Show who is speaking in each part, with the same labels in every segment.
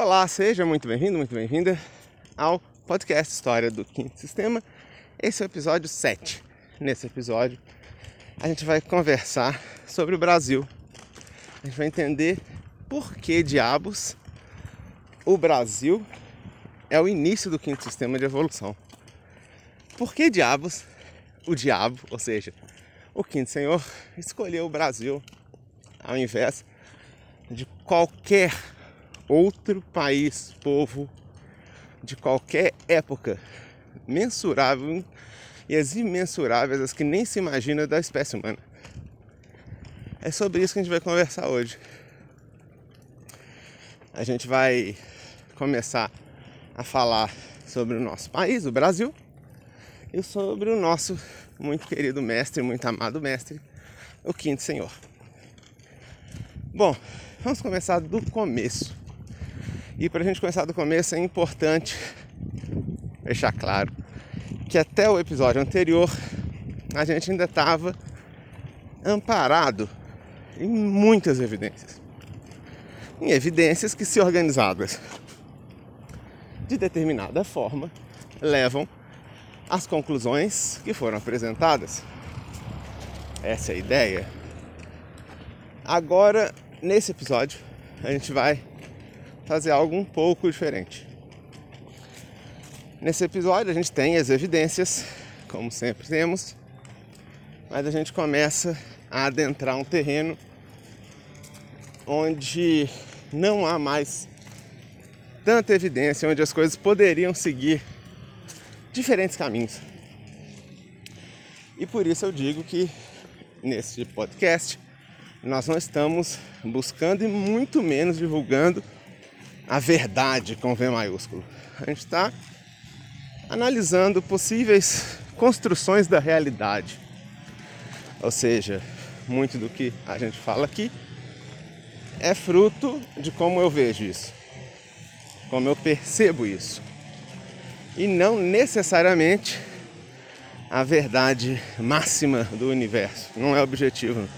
Speaker 1: Olá, seja muito bem-vindo, muito bem-vinda ao podcast História do Quinto Sistema. Esse é o episódio 7. Nesse episódio, a gente vai conversar sobre o Brasil. A gente vai entender por que diabos o Brasil é o início do quinto sistema de evolução. Por que diabos o diabo, ou seja, o quinto senhor, escolheu o Brasil ao invés de qualquer outro país, povo de qualquer época, mensurável e as imensuráveis, as que nem se imagina da espécie humana. É sobre isso que a gente vai conversar hoje. A gente vai começar a falar sobre o nosso país, o Brasil, e sobre o nosso muito querido mestre, muito amado mestre, o Quinto Senhor. Bom, vamos começar do começo. E para a gente começar do começo é importante deixar claro que até o episódio anterior a gente ainda estava amparado em muitas evidências. Em evidências que, se organizadas de determinada forma, levam às conclusões que foram apresentadas. Essa é a ideia. Agora, nesse episódio, a gente vai fazer algo um pouco diferente. Nesse episódio, a gente tem as evidências, como sempre temos, mas a gente começa a adentrar um terreno onde não há mais tanta evidência, onde as coisas poderiam seguir diferentes caminhos. E por isso eu digo que nesse podcast nós não estamos buscando e muito menos divulgando a verdade com V maiúsculo. A gente está analisando possíveis construções da realidade. Ou seja, muito do que a gente fala aqui é fruto de como eu vejo isso, como eu percebo isso. E não necessariamente a verdade máxima do universo. Não é objetivo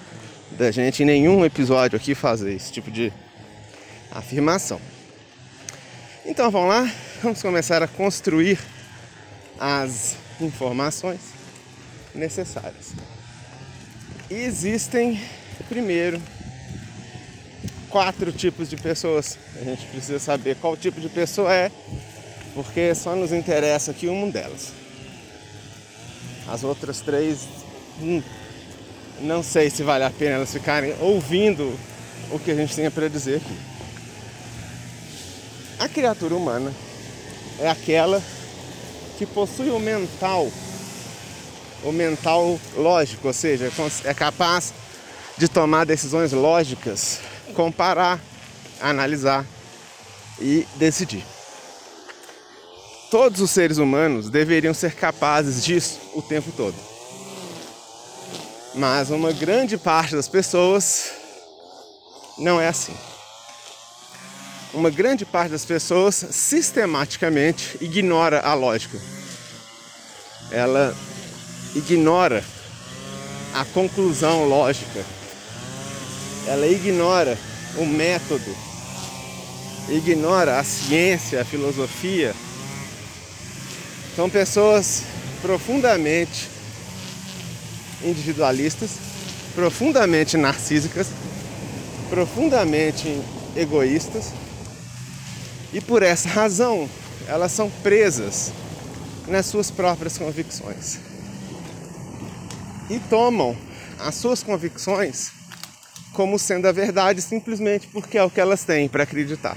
Speaker 1: da gente em nenhum episódio aqui fazer esse tipo de afirmação. Então vamos lá, vamos começar a construir as informações necessárias. Existem, primeiro, quatro tipos de pessoas. A gente precisa saber qual tipo de pessoa é, porque só nos interessa aqui uma delas. As outras três, hum, não sei se vale a pena elas ficarem ouvindo o que a gente tem para dizer aqui. A criatura humana é aquela que possui o mental, o mental lógico, ou seja, é capaz de tomar decisões lógicas, comparar, analisar e decidir. Todos os seres humanos deveriam ser capazes disso o tempo todo. Mas uma grande parte das pessoas não é assim uma grande parte das pessoas sistematicamente ignora a lógica. Ela ignora a conclusão lógica. Ela ignora o método. Ignora a ciência, a filosofia. São pessoas profundamente individualistas, profundamente narcísicas, profundamente egoístas e por essa razão, elas são presas nas suas próprias convicções. E tomam as suas convicções como sendo a verdade simplesmente porque é o que elas têm para acreditar.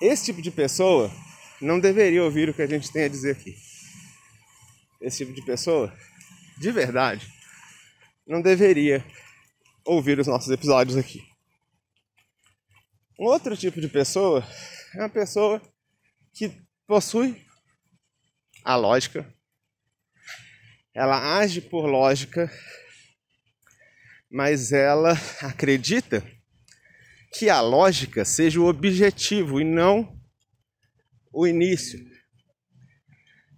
Speaker 1: Esse tipo de pessoa não deveria ouvir o que a gente tem a dizer aqui. Esse tipo de pessoa, de verdade, não deveria ouvir os nossos episódios aqui. Um outro tipo de pessoa é uma pessoa que possui a lógica, ela age por lógica, mas ela acredita que a lógica seja o objetivo e não o início.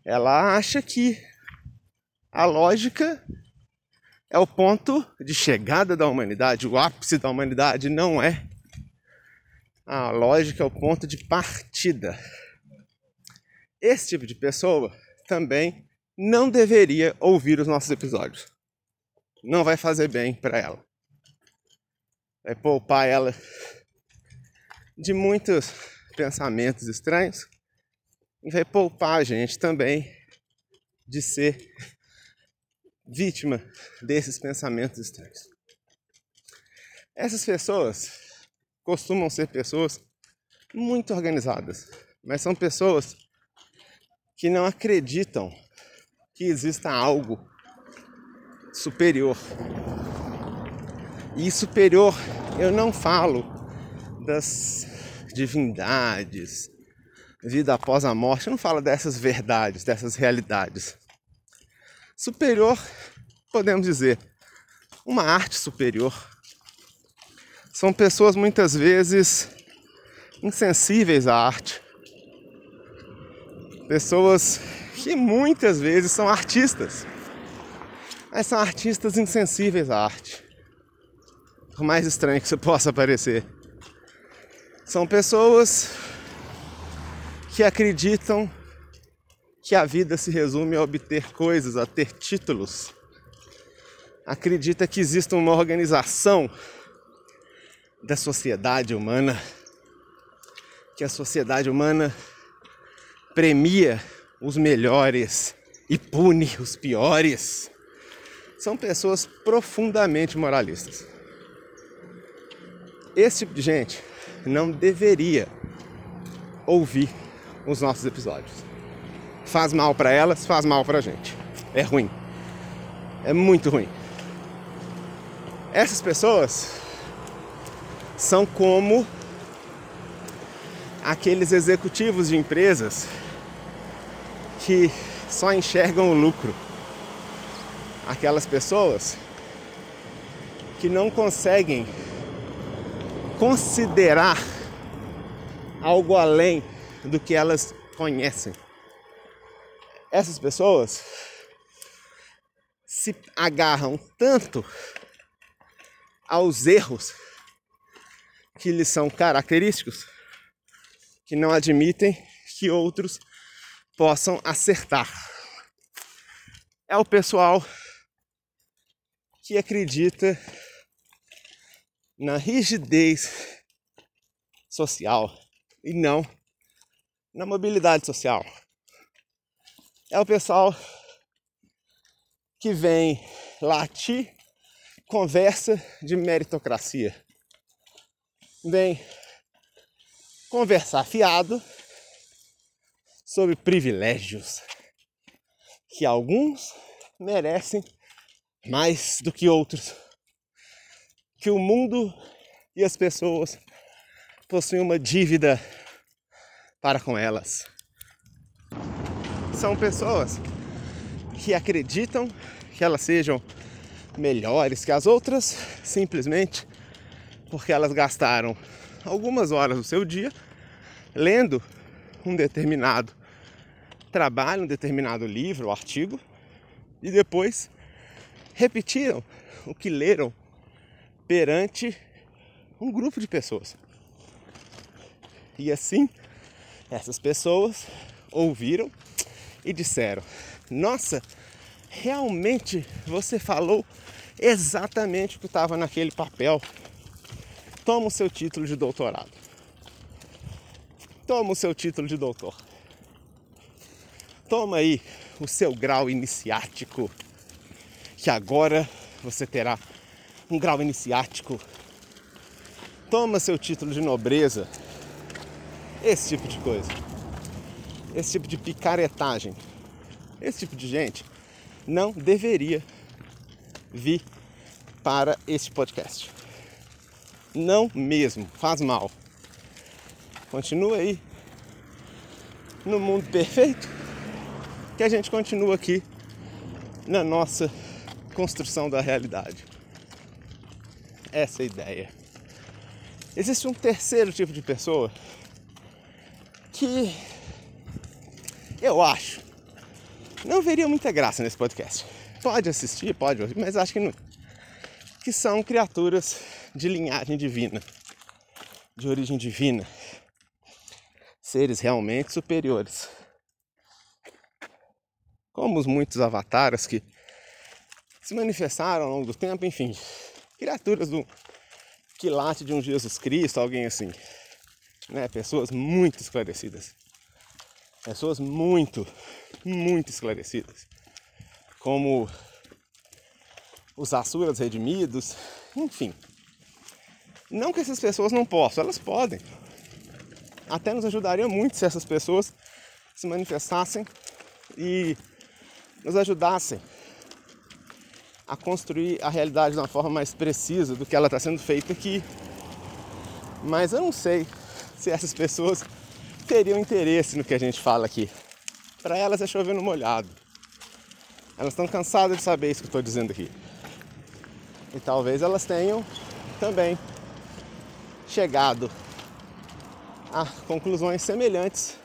Speaker 1: Ela acha que a lógica é o ponto de chegada da humanidade, o ápice da humanidade, não é A lógica é o ponto de partida. Esse tipo de pessoa também não deveria ouvir os nossos episódios. Não vai fazer bem para ela. Vai poupar ela de muitos pensamentos estranhos e vai poupar a gente também de ser vítima desses pensamentos estranhos. Essas pessoas costumam ser pessoas muito organizadas, mas são pessoas que não acreditam que exista algo superior. E superior, eu não falo das divindades, vida após a morte, eu não falo dessas verdades, dessas realidades. Superior, podemos dizer, uma arte superior. São pessoas muitas vezes insensíveis à arte. Pessoas que muitas vezes são artistas, mas são artistas insensíveis à arte. Por mais estranho que isso possa parecer. São pessoas que acreditam que a vida se resume a obter coisas, a ter títulos. Acredita que existe uma organização da sociedade humana, que a sociedade humana premia os melhores e pune os piores. São pessoas profundamente moralistas. Esse tipo de gente não deveria ouvir os nossos episódios. Faz mal para elas, faz mal para a gente. É ruim. É muito ruim. Essas pessoas são como aqueles executivos de empresas que só enxergam o lucro. Aquelas pessoas que não conseguem considerar algo além do que elas conhecem. Essas pessoas se agarram tanto aos erros que lhes são característicos que não admitem que outros possam acertar. É o pessoal que acredita na rigidez social e não na mobilidade social. É o pessoal que vem latir conversa de meritocracia. Vem conversar fiado sobre privilégios que alguns merecem mais do que outros. Que o mundo e as pessoas possuem uma dívida para com elas. São pessoas que acreditam que elas sejam melhores que as outras simplesmente porque elas gastaram algumas horas do seu dia lendo um determinado trabalho, um determinado livro ou artigo e depois repetiram o que leram perante um grupo de pessoas. E assim, essas pessoas ouviram e disseram: Nossa, realmente você falou exatamente o que estava naquele papel. Toma o seu título de doutorado. Toma o seu título de doutor. Toma aí o seu grau iniciático, que agora você terá um grau iniciático. Toma seu título de nobreza. Esse tipo de coisa. Esse tipo de picaretagem. Esse tipo de gente não deveria vir para este podcast. Não mesmo, faz mal. Continua aí no mundo perfeito que a gente continua aqui na nossa construção da realidade. Essa é a ideia. Existe um terceiro tipo de pessoa que eu acho não veria muita graça nesse podcast. Pode assistir, pode ouvir, mas acho que não. Que são criaturas de linhagem divina de origem divina, seres realmente superiores. Como os muitos avatares que se manifestaram ao longo do tempo, enfim, criaturas do quilate de um Jesus Cristo, alguém assim, né? Pessoas muito esclarecidas. Pessoas muito, muito esclarecidas. Como os Asuras redimidos, enfim. Não que essas pessoas não possam, elas podem. Até nos ajudaria muito se essas pessoas se manifestassem e nos ajudassem a construir a realidade de uma forma mais precisa do que ela está sendo feita aqui. Mas eu não sei se essas pessoas teriam interesse no que a gente fala aqui. Para elas é chovendo molhado. Elas estão cansadas de saber isso que eu estou dizendo aqui. E talvez elas tenham também chegado a conclusões semelhantes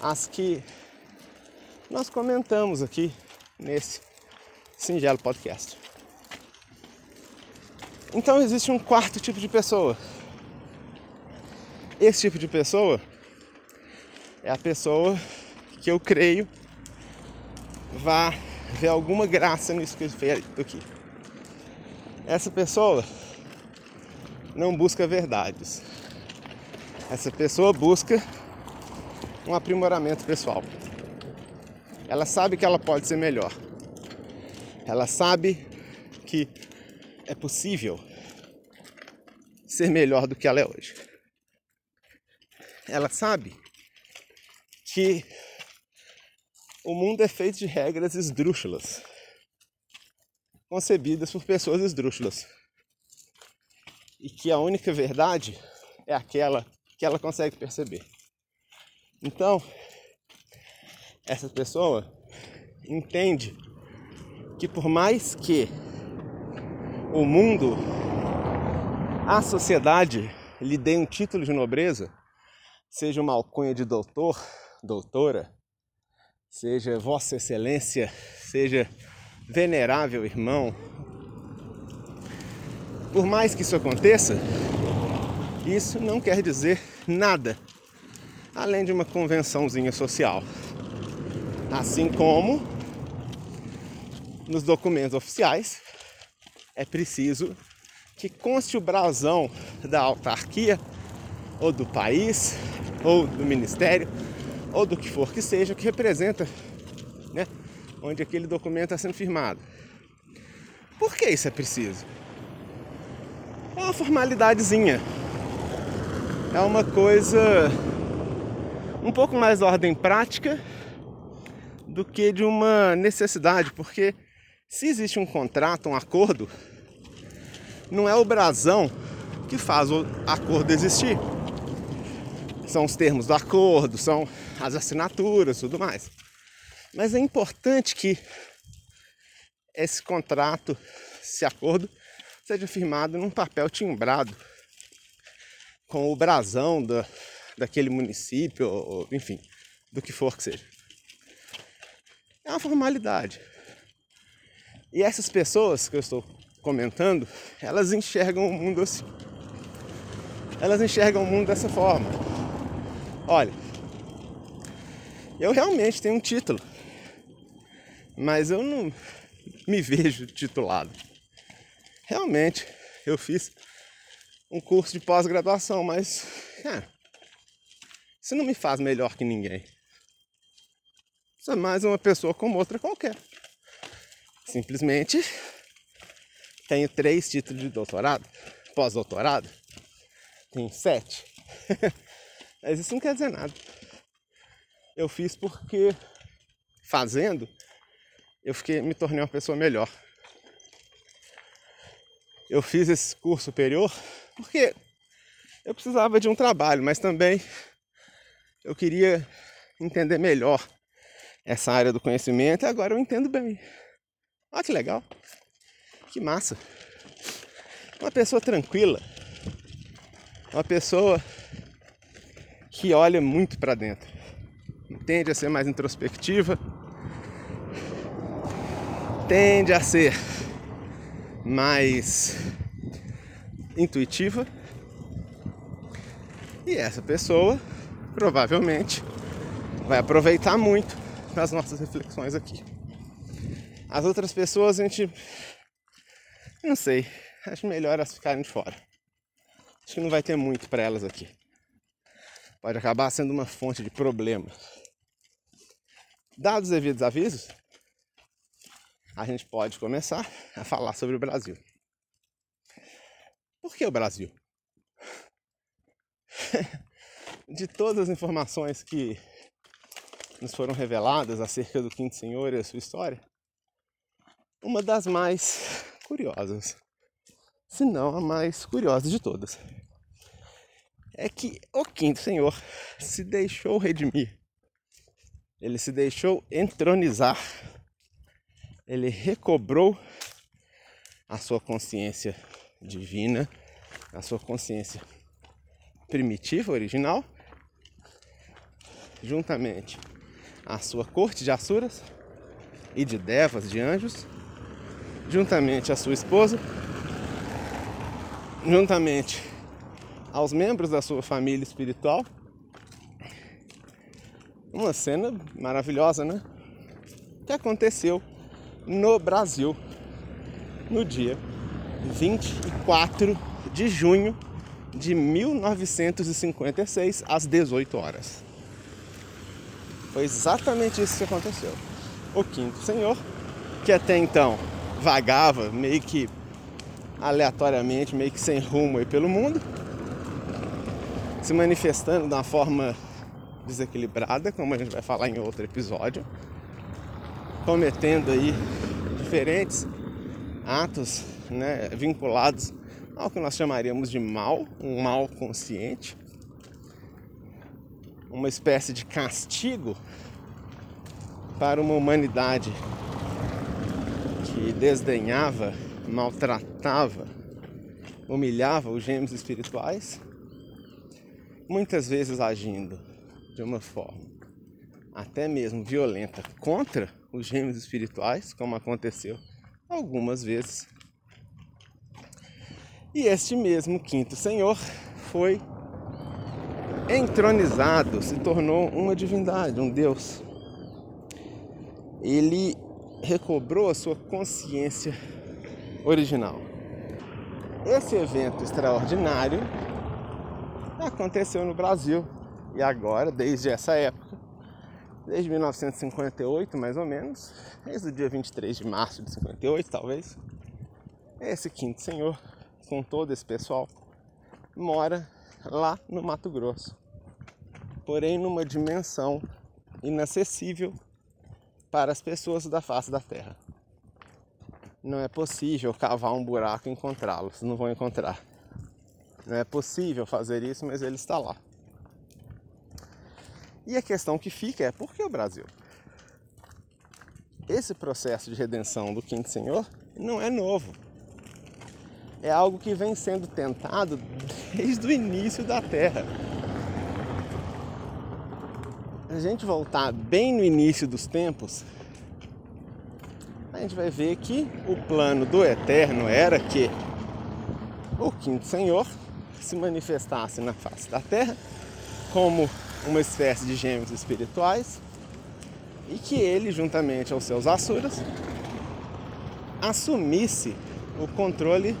Speaker 1: às que nós comentamos aqui nesse singelo podcast. Então existe um quarto tipo de pessoa. Esse tipo de pessoa é a pessoa que eu creio vá ver alguma graça nisso que ele fez aqui. Essa pessoa não busca verdades. Essa pessoa busca um aprimoramento pessoal. Ela sabe que ela pode ser melhor. Ela sabe que é possível ser melhor do que ela é hoje. Ela sabe que o mundo é feito de regras esdrúxulas, concebidas por pessoas esdrúxulas. E que a única verdade é aquela que ela consegue perceber. Então, essa pessoa entende que por mais que o mundo, a sociedade lhe dê um título de nobreza, seja uma alcunha de doutor, doutora, seja Vossa Excelência, seja venerável irmão. Por mais que isso aconteça, isso não quer dizer nada além de uma convençãozinha social. Assim como nos documentos oficiais é preciso que conste o brasão da autarquia ou do país ou do ministério ou do que for que seja, que representa né, onde aquele documento está sendo firmado. Por que isso é preciso? É uma formalidadezinha. É uma coisa um pouco mais de ordem prática do que de uma necessidade, porque se existe um contrato, um acordo, não é o brasão que faz o acordo existir. São os termos do acordo, são as assinaturas, tudo mais. Mas é importante que esse contrato, esse acordo, seja firmado num papel timbrado com o brasão da, daquele município, ou, enfim, do que for que seja. É uma formalidade. E essas pessoas que eu estou comentando, elas enxergam o mundo assim. Elas enxergam o mundo dessa forma. Olha, eu realmente tenho um título, mas eu não me vejo titulado. Realmente, eu fiz um curso de pós-graduação, mas cara, isso não me faz melhor que ninguém. Sou mais uma pessoa como outra qualquer. Simplesmente tenho três títulos de doutorado, pós-doutorado, tenho sete. Mas isso não quer dizer nada. Eu fiz porque fazendo eu fiquei, me tornei uma pessoa melhor. Eu fiz esse curso superior porque eu precisava de um trabalho, mas também eu queria entender melhor essa área do conhecimento e agora eu entendo bem. Olha que legal. Que massa. Uma pessoa tranquila. Uma pessoa que olha muito para dentro. Tende a ser mais introspectiva. Tende a ser mais intuitiva. E essa pessoa provavelmente vai aproveitar muito das nossas reflexões aqui. As outras pessoas a gente não sei, acho melhor elas ficarem de fora. Acho que não vai ter muito para elas aqui. Pode acabar sendo uma fonte de problema. Dados os devidos avisos, a gente pode começar a falar sobre o Brasil. Por que o Brasil? de todas as informações que nos foram reveladas acerca do Quinto Senhor e a sua história, uma das mais curiosas, se não a mais curiosa de todas, é que o Quinto Senhor se deixou redimir, ele se deixou entronizar, ele recobrou a sua consciência divina, a sua consciência primitiva, original, juntamente à sua corte de Assuras e de Devas, de anjos, juntamente à sua esposa, juntamente aos membros da sua família espiritual. Uma cena maravilhosa, né? Que aconteceu no Brasil no dia 24 de junho de 1956 às 18 horas. Foi exatamente isso que aconteceu. O quinto senhor, que até então vagava meio que aleatoriamente, meio que sem rumo aí pelo mundo, se manifestando de uma forma desequilibrada, como a gente vai falar em outro episódio, cometendo aí diferentes atos né, vinculados ao que nós chamaríamos de mal, um mal consciente, uma espécie de castigo para uma humanidade que desdenhava, maltratava, humilhava os gêmeos espirituais, muitas vezes agindo de uma forma até mesmo violenta contra os gêmeos espirituais, como aconteceu algumas vezes e este mesmo quinto senhor foi entronizado, se tornou uma divindade, um deus. Ele recobrou a sua consciência original. Esse evento extraordinário aconteceu no Brasil e agora, desde essa época, desde 1958 mais ou menos, desde o dia 23 de março de 58 talvez, esse quinto senhor com todo esse pessoal, mora lá no Mato Grosso. Porém, numa dimensão inacessível para as pessoas da face da Terra. Não é possível cavar um buraco e encontrá-los, não vão encontrar. Não é possível fazer isso, mas ele está lá. E a questão que fica é por que o Brasil? Esse processo de redenção do Quinto Senhor não é novo é algo que vem sendo tentado desde o início da Terra. A gente voltar bem no início dos tempos, a gente vai ver que o plano do Eterno era que o Quinto Senhor se manifestasse na face da Terra como uma espécie de gêmeos espirituais e que ele, juntamente aos seus Asuras, assumisse o controle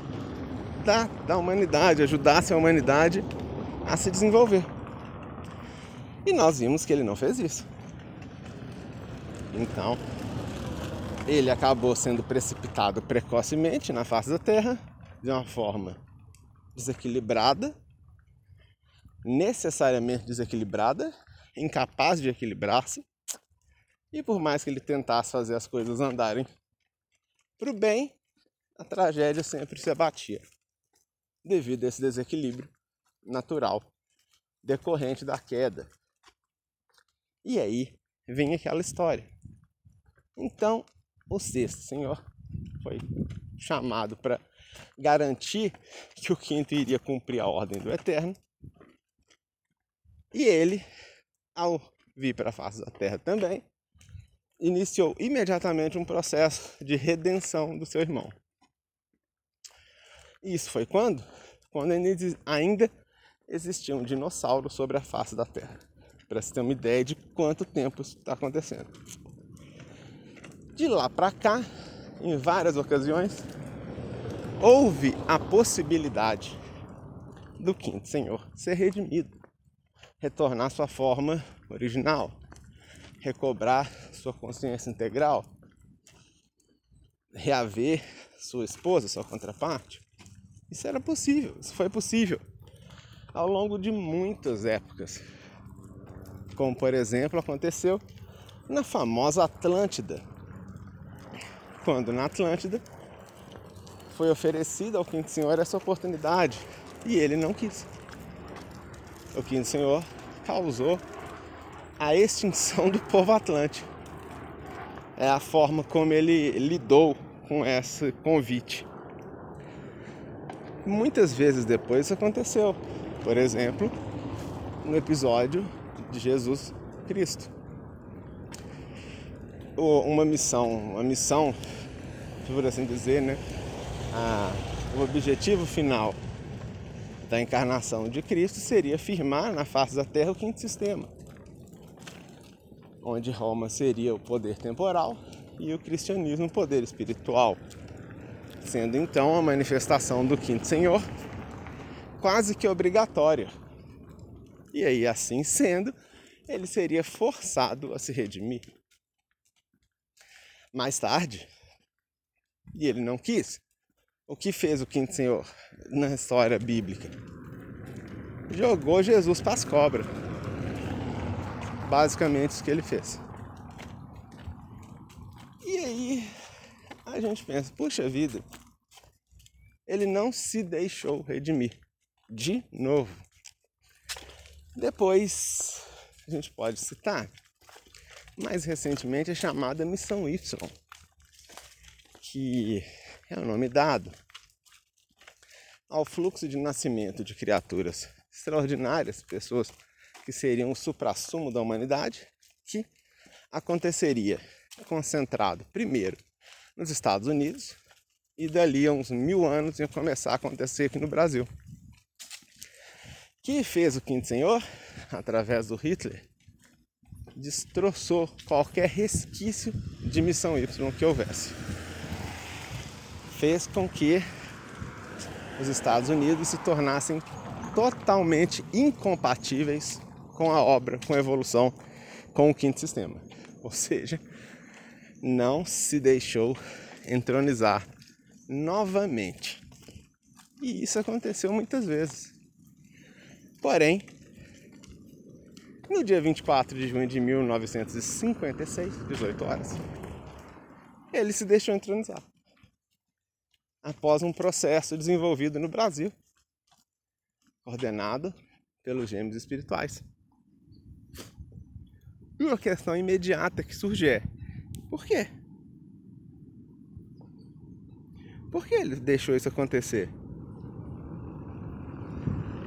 Speaker 1: da, da humanidade, ajudasse a humanidade a se desenvolver. E nós vimos que ele não fez isso. Então, ele acabou sendo precipitado precocemente na face da Terra, de uma forma desequilibrada, necessariamente desequilibrada, incapaz de equilibrar-se. E por mais que ele tentasse fazer as coisas andarem para o bem, a tragédia sempre se abatia devido a esse desequilíbrio natural decorrente da queda. E aí vem aquela história. Então, o sexto senhor foi chamado para garantir que o quinto iria cumprir a ordem do eterno. E ele, ao vir para a face da terra também, iniciou imediatamente um processo de redenção do seu irmão. Isso foi quando? Quando ainda existia um dinossauro sobre a face da Terra. Para você ter uma ideia de quanto tempo isso está acontecendo. De lá para cá, em várias ocasiões, houve a possibilidade do quinto Senhor ser redimido, retornar sua forma original, recobrar sua consciência integral, reaver sua esposa, sua contraparte. Isso era possível, isso foi possível ao longo de muitas épocas. Como, por exemplo, aconteceu na famosa Atlântida, quando na Atlântida foi oferecida ao Quinto Senhor essa oportunidade e ele não quis. O Quinto Senhor causou a extinção do povo atlântico. É a forma como ele lidou com esse convite. Muitas vezes depois isso aconteceu. Por exemplo, no episódio de Jesus Cristo. Uma missão, uma missão, por assim dizer, né? Ah, o objetivo final da encarnação de Cristo seria firmar na face da terra o quinto sistema, onde Roma seria o poder temporal e o cristianismo o poder espiritual, sendo então a manifestação do quinto Senhor quase que obrigatória. E aí, assim sendo, ele seria forçado a se redimir. Mais tarde, e ele não quis, o que fez o quinto senhor na história bíblica? Jogou Jesus para as cobras. Basicamente isso que ele fez. E aí a gente pensa, puxa vida, ele não se deixou redimir de novo. Depois a gente pode citar mais recentemente a chamada Missão Y, que é o nome dado ao fluxo de nascimento de criaturas extraordinárias, pessoas que seriam o suprassumo da humanidade, que aconteceria concentrado primeiro nos Estados Unidos e dali a uns mil anos ia começar a acontecer aqui no Brasil. Que fez o Quinto Senhor, através do Hitler, destroçou qualquer resquício de missão Y que houvesse. Fez com que os Estados Unidos se tornassem totalmente incompatíveis com a obra, com a evolução, com o quinto sistema. Ou seja, não se deixou entronizar novamente. E isso aconteceu muitas vezes. Porém, no dia 24 de junho de 1956, 18 horas, ele se deixou entronizar. Após um processo desenvolvido no Brasil, coordenado pelos gêmeos espirituais. E uma questão imediata que surge é: por quê? Por que ele deixou isso acontecer?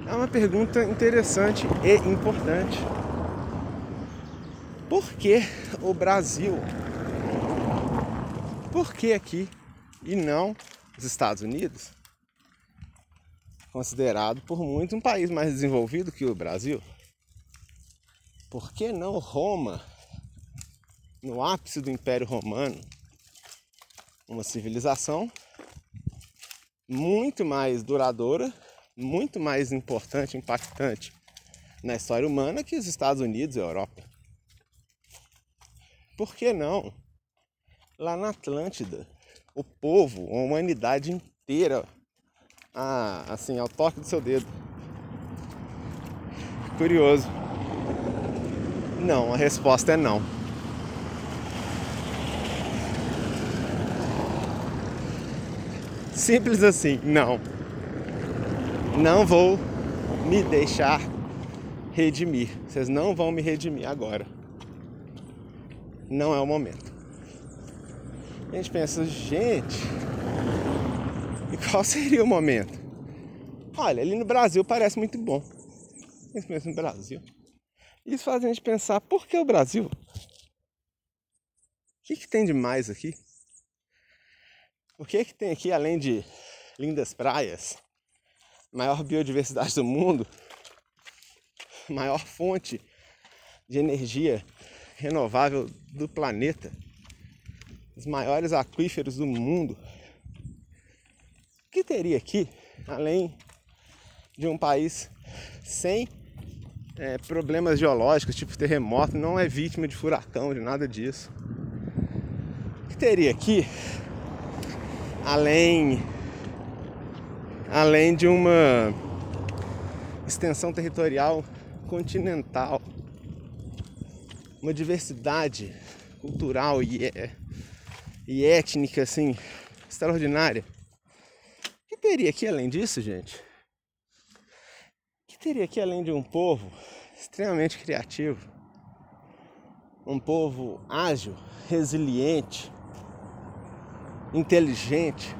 Speaker 1: É uma pergunta interessante e importante. Por que o Brasil? Por que aqui e não os Estados Unidos? Considerado por muitos um país mais desenvolvido que o Brasil. Por que não Roma, no ápice do Império Romano? Uma civilização muito mais duradoura muito mais importante, impactante na história humana que os Estados Unidos e a Europa. Por que não? Lá na Atlântida, o povo, a humanidade inteira, ah, assim, ao toque do seu dedo. Curioso. Não, a resposta é não. Simples assim, não não vou me deixar redimir. Vocês não vão me redimir agora. Não é o momento. A gente pensa, gente, e qual seria o momento? Olha, ali no Brasil parece muito bom. A gente pensa no Brasil. Isso faz a gente pensar, por que o Brasil? O que, que tem de mais aqui? O que, que tem aqui além de lindas praias, maior biodiversidade do mundo, maior fonte de energia renovável do planeta, os maiores aquíferos do mundo. O que teria aqui, além de um país sem é, problemas geológicos, tipo terremoto, não é vítima de furacão, de nada disso. O que teria aqui, além, além de uma extensão territorial continental, uma diversidade cultural e, é, e étnica assim extraordinária. O que teria aqui além disso, gente? O que teria aqui além de um povo extremamente criativo, um povo ágil, resiliente, inteligente,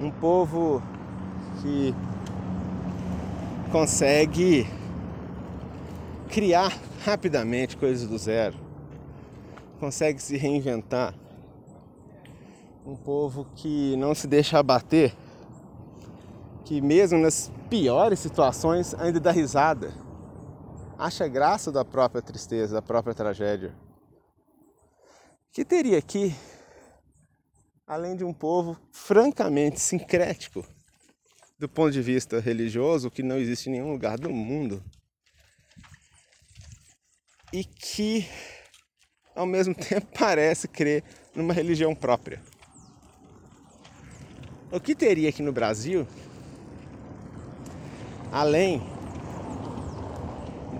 Speaker 1: um povo que consegue criar rapidamente coisas do zero, consegue se reinventar. Um povo que não se deixa abater, que mesmo nas piores situações ainda dá risada, acha graça da própria tristeza, da própria tragédia. Que teria aqui, além de um povo francamente sincrético, do ponto de vista religioso, que não existe em nenhum lugar do mundo. E que, ao mesmo tempo, parece crer numa religião própria. O que teria aqui no Brasil, além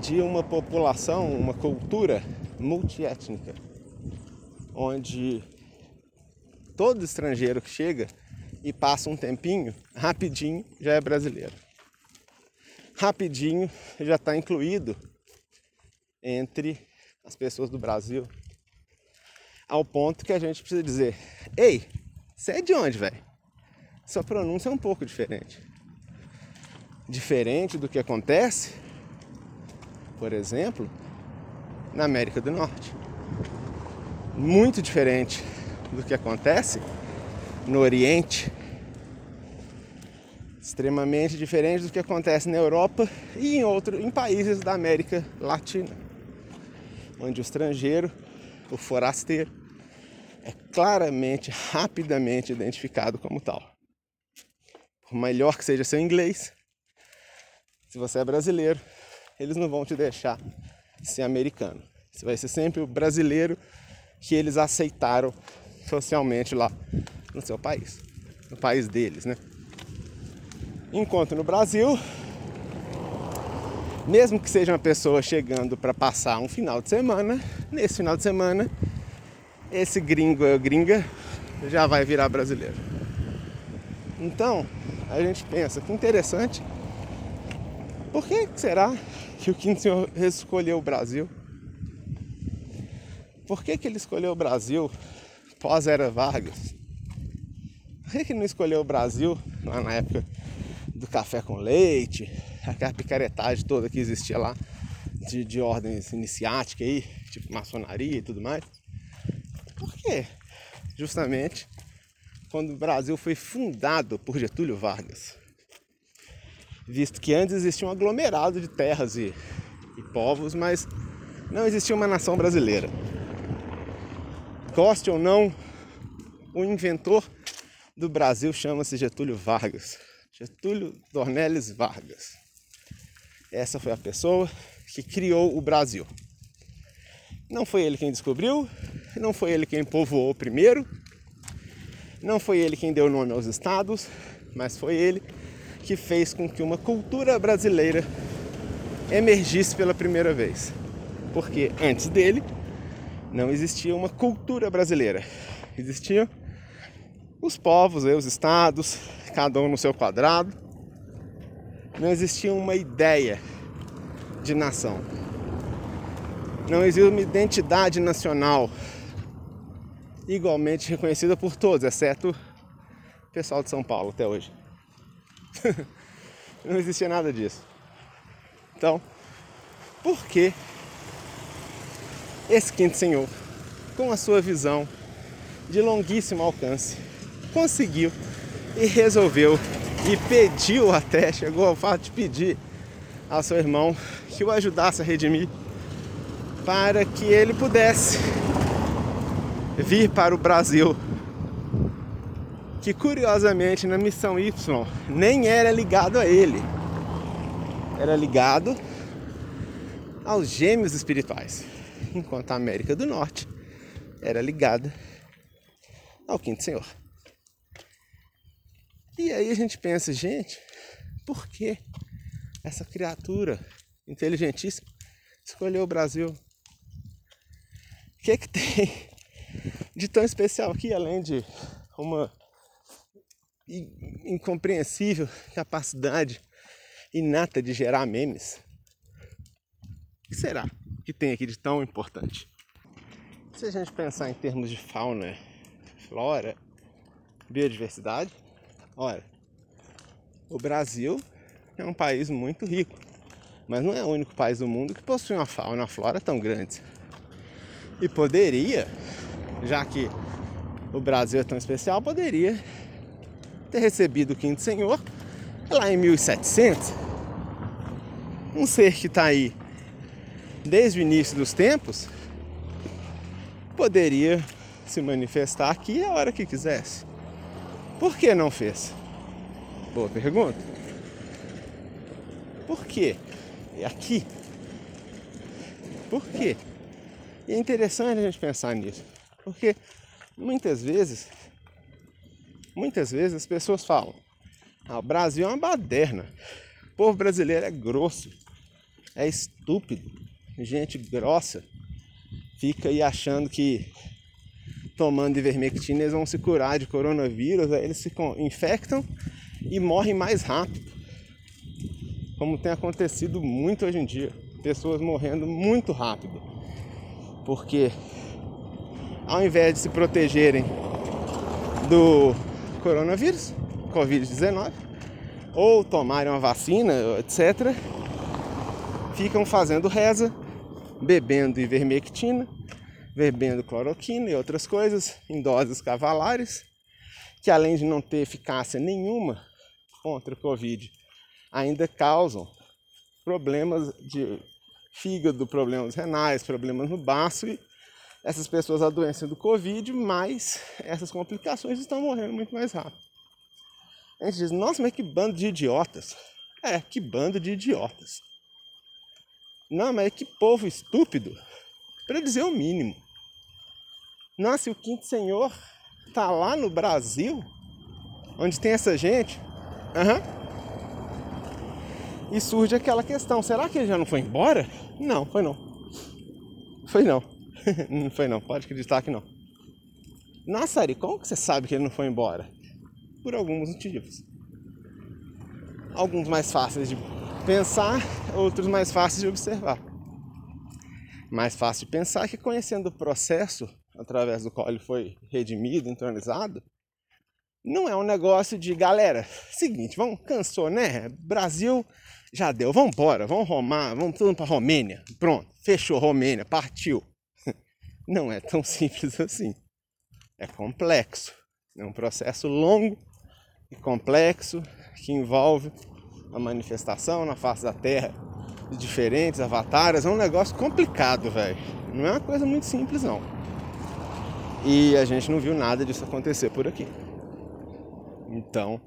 Speaker 1: de uma população, uma cultura multiétnica, onde todo estrangeiro que chega e passa um tempinho, rapidinho já é brasileiro. Rapidinho já está incluído entre as pessoas do Brasil, ao ponto que a gente precisa dizer: Ei, você é de onde, velho? Sua pronúncia é um pouco diferente. Diferente do que acontece, por exemplo, na América do Norte. Muito diferente do que acontece no Oriente, extremamente diferente do que acontece na Europa e em outros em países da América Latina, onde o estrangeiro, o forasteiro, é claramente, rapidamente identificado como tal. Por melhor que seja seu inglês, se você é brasileiro, eles não vão te deixar ser americano. Você vai ser sempre o brasileiro que eles aceitaram socialmente lá no seu país, no país deles, né? Enquanto no Brasil, mesmo que seja uma pessoa chegando para passar um final de semana, nesse final de semana, esse gringo ou gringa já vai virar brasileiro. Então, a gente pensa que interessante. Por que será que o quinto senhor escolheu o Brasil? Por que, que ele escolheu o Brasil pós-era Vargas? Por que, que não escolheu o Brasil lá na época do café com leite, aquela picaretagem toda que existia lá de, de ordens iniciáticas aí, tipo maçonaria e tudo mais? Por quê? Justamente quando o Brasil foi fundado por Getúlio Vargas. Visto que antes existia um aglomerado de terras e, e povos, mas não existia uma nação brasileira. Goste ou não, o inventor do Brasil chama-se Getúlio Vargas. Getúlio Dornelles Vargas. Essa foi a pessoa que criou o Brasil. Não foi ele quem descobriu, não foi ele quem povoou primeiro, não foi ele quem deu nome aos estados, mas foi ele que fez com que uma cultura brasileira emergisse pela primeira vez. Porque antes dele não existia uma cultura brasileira. Existiam os povos, os estados, cada um no seu quadrado. Não existia uma ideia de nação. Não existia uma identidade nacional igualmente reconhecida por todos, exceto o pessoal de São Paulo até hoje. Não existia nada disso. Então, por que esse quinto senhor, com a sua visão de longuíssimo alcance, conseguiu e resolveu e pediu até, chegou ao fato de pedir ao seu irmão que o ajudasse a redimir, para que ele pudesse vir para o Brasil. Que curiosamente na missão Y nem era ligado a ele, era ligado aos gêmeos espirituais, enquanto a América do Norte era ligada ao Quinto Senhor. E aí a gente pensa, gente, por que essa criatura inteligentíssima escolheu o Brasil? Que que tem de tão especial aqui, além de uma incompreensível capacidade inata de gerar memes? O que será que tem aqui de tão importante? Se a gente pensar em termos de fauna, flora, biodiversidade, olha, o Brasil é um país muito rico, mas não é o único país do mundo que possui uma fauna uma flora tão grandes. E poderia, já que o Brasil é tão especial, poderia ter recebido o Quinto Senhor lá em 1700. Um ser que está aí desde o início dos tempos poderia se manifestar aqui a hora que quisesse. Por que não fez? Boa pergunta. Por quê? E aqui? Por quê? E é interessante a gente pensar nisso, porque muitas vezes, muitas vezes as pessoas falam: ah, o Brasil é uma baderna, o povo brasileiro é grosso, é estúpido, gente grossa, fica aí achando que tomando ivermectina eles vão se curar de coronavírus, aí eles se infectam e morrem mais rápido. Como tem acontecido muito hoje em dia, pessoas morrendo muito rápido. Porque ao invés de se protegerem do coronavírus, Covid-19, ou tomarem uma vacina, etc., ficam fazendo reza bebendo ivermectina, bebendo cloroquina e outras coisas em doses cavalares, que além de não ter eficácia nenhuma contra o Covid, ainda causam problemas de fígado, problemas renais, problemas no baço e essas pessoas adoecem do Covid, mas essas complicações estão morrendo muito mais rápido. A gente diz, nossa, mas que bando de idiotas. É, que bando de idiotas. Não, mas que povo estúpido, para dizer o mínimo. Nossa, e o quinto senhor tá lá no Brasil, onde tem essa gente. Uhum. E surge aquela questão, será que ele já não foi embora? Não, foi não. Foi não. não foi não, pode acreditar que não. Nossa, Ari, como que você sabe que ele não foi embora? Por alguns motivos. Alguns mais fáceis de pensar, outros mais fáceis de observar. Mais fácil de pensar que conhecendo o processo através do qual ele foi redimido, entronizado, não é um negócio de galera, seguinte, vamos, cansou, né? Brasil já deu, vamos embora, vamos romar, vamos tudo para Romênia. Pronto, fechou Romênia, partiu. Não é tão simples assim. É complexo. É um processo longo e complexo que envolve a manifestação na face da Terra de diferentes avatares é um negócio complicado, velho. Não é uma coisa muito simples, não. E a gente não viu nada disso acontecer por aqui. Então,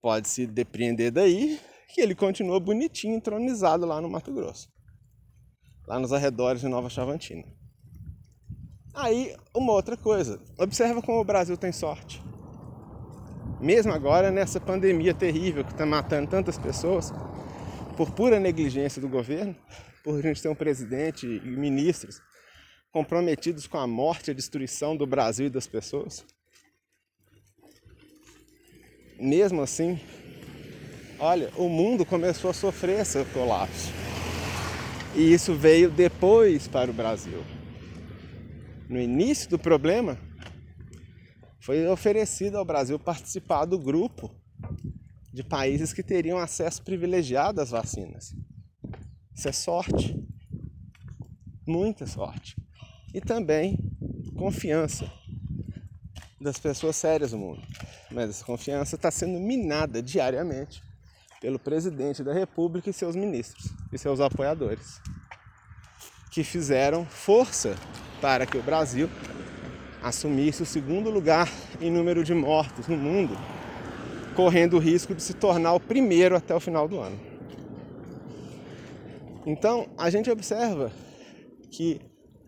Speaker 1: pode se depreender daí que ele continua bonitinho, entronizado lá no Mato Grosso. Lá nos arredores de Nova Chavantina. Aí, uma outra coisa. Observa como o Brasil tem sorte mesmo agora nessa pandemia terrível que está matando tantas pessoas, por pura negligência do governo, por a gente ter um presidente e ministros comprometidos com a morte e a destruição do Brasil e das pessoas. Mesmo assim, olha, o mundo começou a sofrer esse colapso. E isso veio depois para o Brasil. No início do problema, foi oferecido ao Brasil participar do grupo de países que teriam acesso privilegiado às vacinas. Isso é sorte, muita sorte. E também confiança das pessoas sérias do mundo. Mas essa confiança está sendo minada diariamente pelo presidente da República e seus ministros e seus apoiadores, que fizeram força para que o Brasil assumisse o segundo lugar em número de mortos no mundo, correndo o risco de se tornar o primeiro até o final do ano. Então, a gente observa que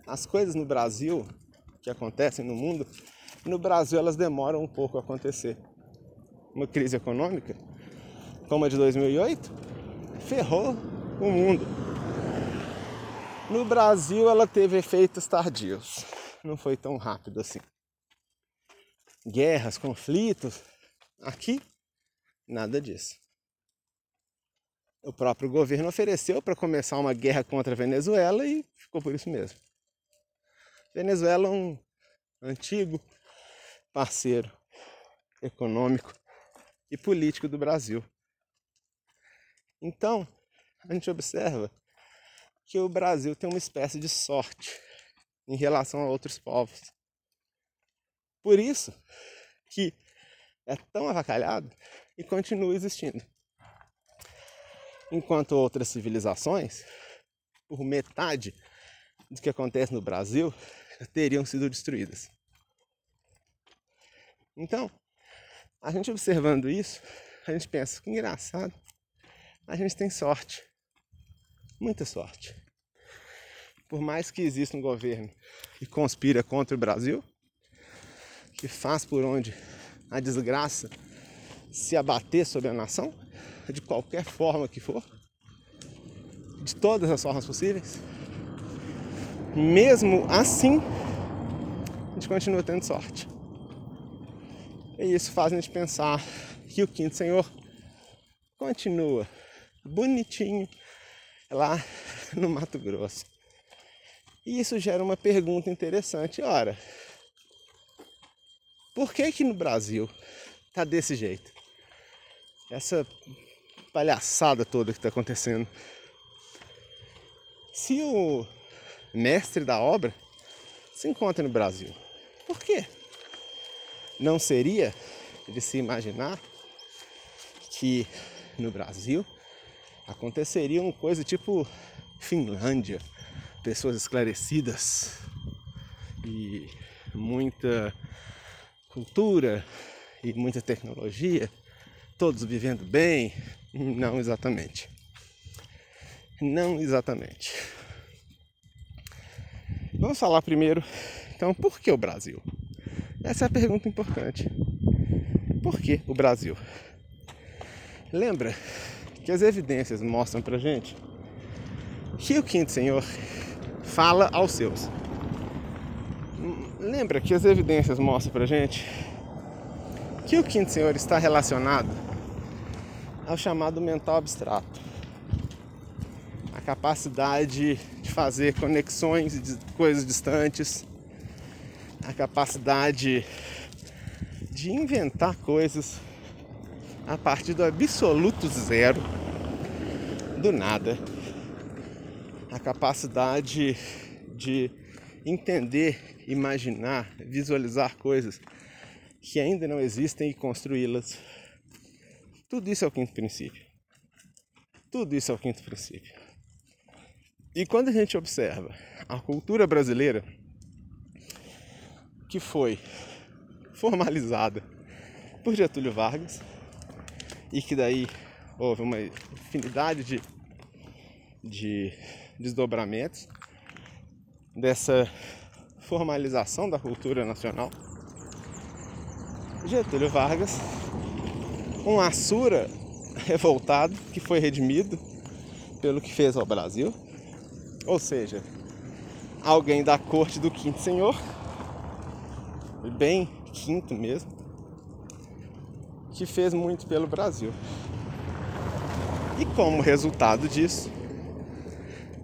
Speaker 1: as coisas no Brasil, que acontecem no mundo, no Brasil elas demoram um pouco a acontecer. Uma crise econômica, como a de 2008, ferrou o mundo. No Brasil ela teve efeitos tardios, não foi tão rápido assim. Guerras, conflitos, aqui nada disso. O próprio governo ofereceu para começar uma guerra contra a Venezuela e ficou por isso mesmo. Venezuela é um antigo parceiro econômico e político do Brasil. Então, a gente observa que o Brasil tem uma espécie de sorte em relação a outros povos. Por isso que é tão avacalhado e continua existindo. Enquanto outras civilizações, por metade do que acontece no Brasil, teriam sido destruídas. Então, a gente observando isso, a gente pensa que engraçado, a gente tem sorte, muita sorte. Por mais que exista um governo que conspira contra o Brasil, que faz por onde a desgraça se abater sobre a nação, de qualquer forma que for, de todas as formas possíveis, mesmo assim, a gente continua tendo sorte. E isso faz a gente pensar que o quinto Senhor continua bonitinho lá no Mato Grosso. E isso gera uma pergunta interessante. Ora, por que que no Brasil tá desse jeito? Essa palhaçada toda que está acontecendo. Se o mestre da obra se encontra no Brasil, por quê? Não seria de se imaginar que no Brasil aconteceria uma coisa tipo Finlândia, pessoas esclarecidas e muita cultura e muita tecnologia, todos vivendo bem? Não exatamente. Não exatamente. Vamos falar primeiro, então, por que o Brasil? Essa é a pergunta importante. Por que o Brasil? Lembra que as evidências mostram pra gente que o quinto senhor fala aos seus. Lembra que as evidências mostram pra gente que o quinto senhor está relacionado ao chamado mental abstrato. A capacidade de fazer conexões de coisas distantes, a capacidade de inventar coisas a partir do absoluto zero, do nada. A capacidade de entender, imaginar, visualizar coisas que ainda não existem e construí-las. Tudo isso é o quinto princípio. Tudo isso é o quinto princípio. E quando a gente observa a cultura brasileira, que foi formalizada por Getúlio Vargas e que daí houve uma infinidade de, de desdobramentos dessa formalização da cultura nacional. Getúlio Vargas, um Assura revoltado que foi redimido pelo que fez ao Brasil, ou seja, alguém da corte do quinto senhor bem quinto mesmo, que fez muito pelo Brasil. E como resultado disso,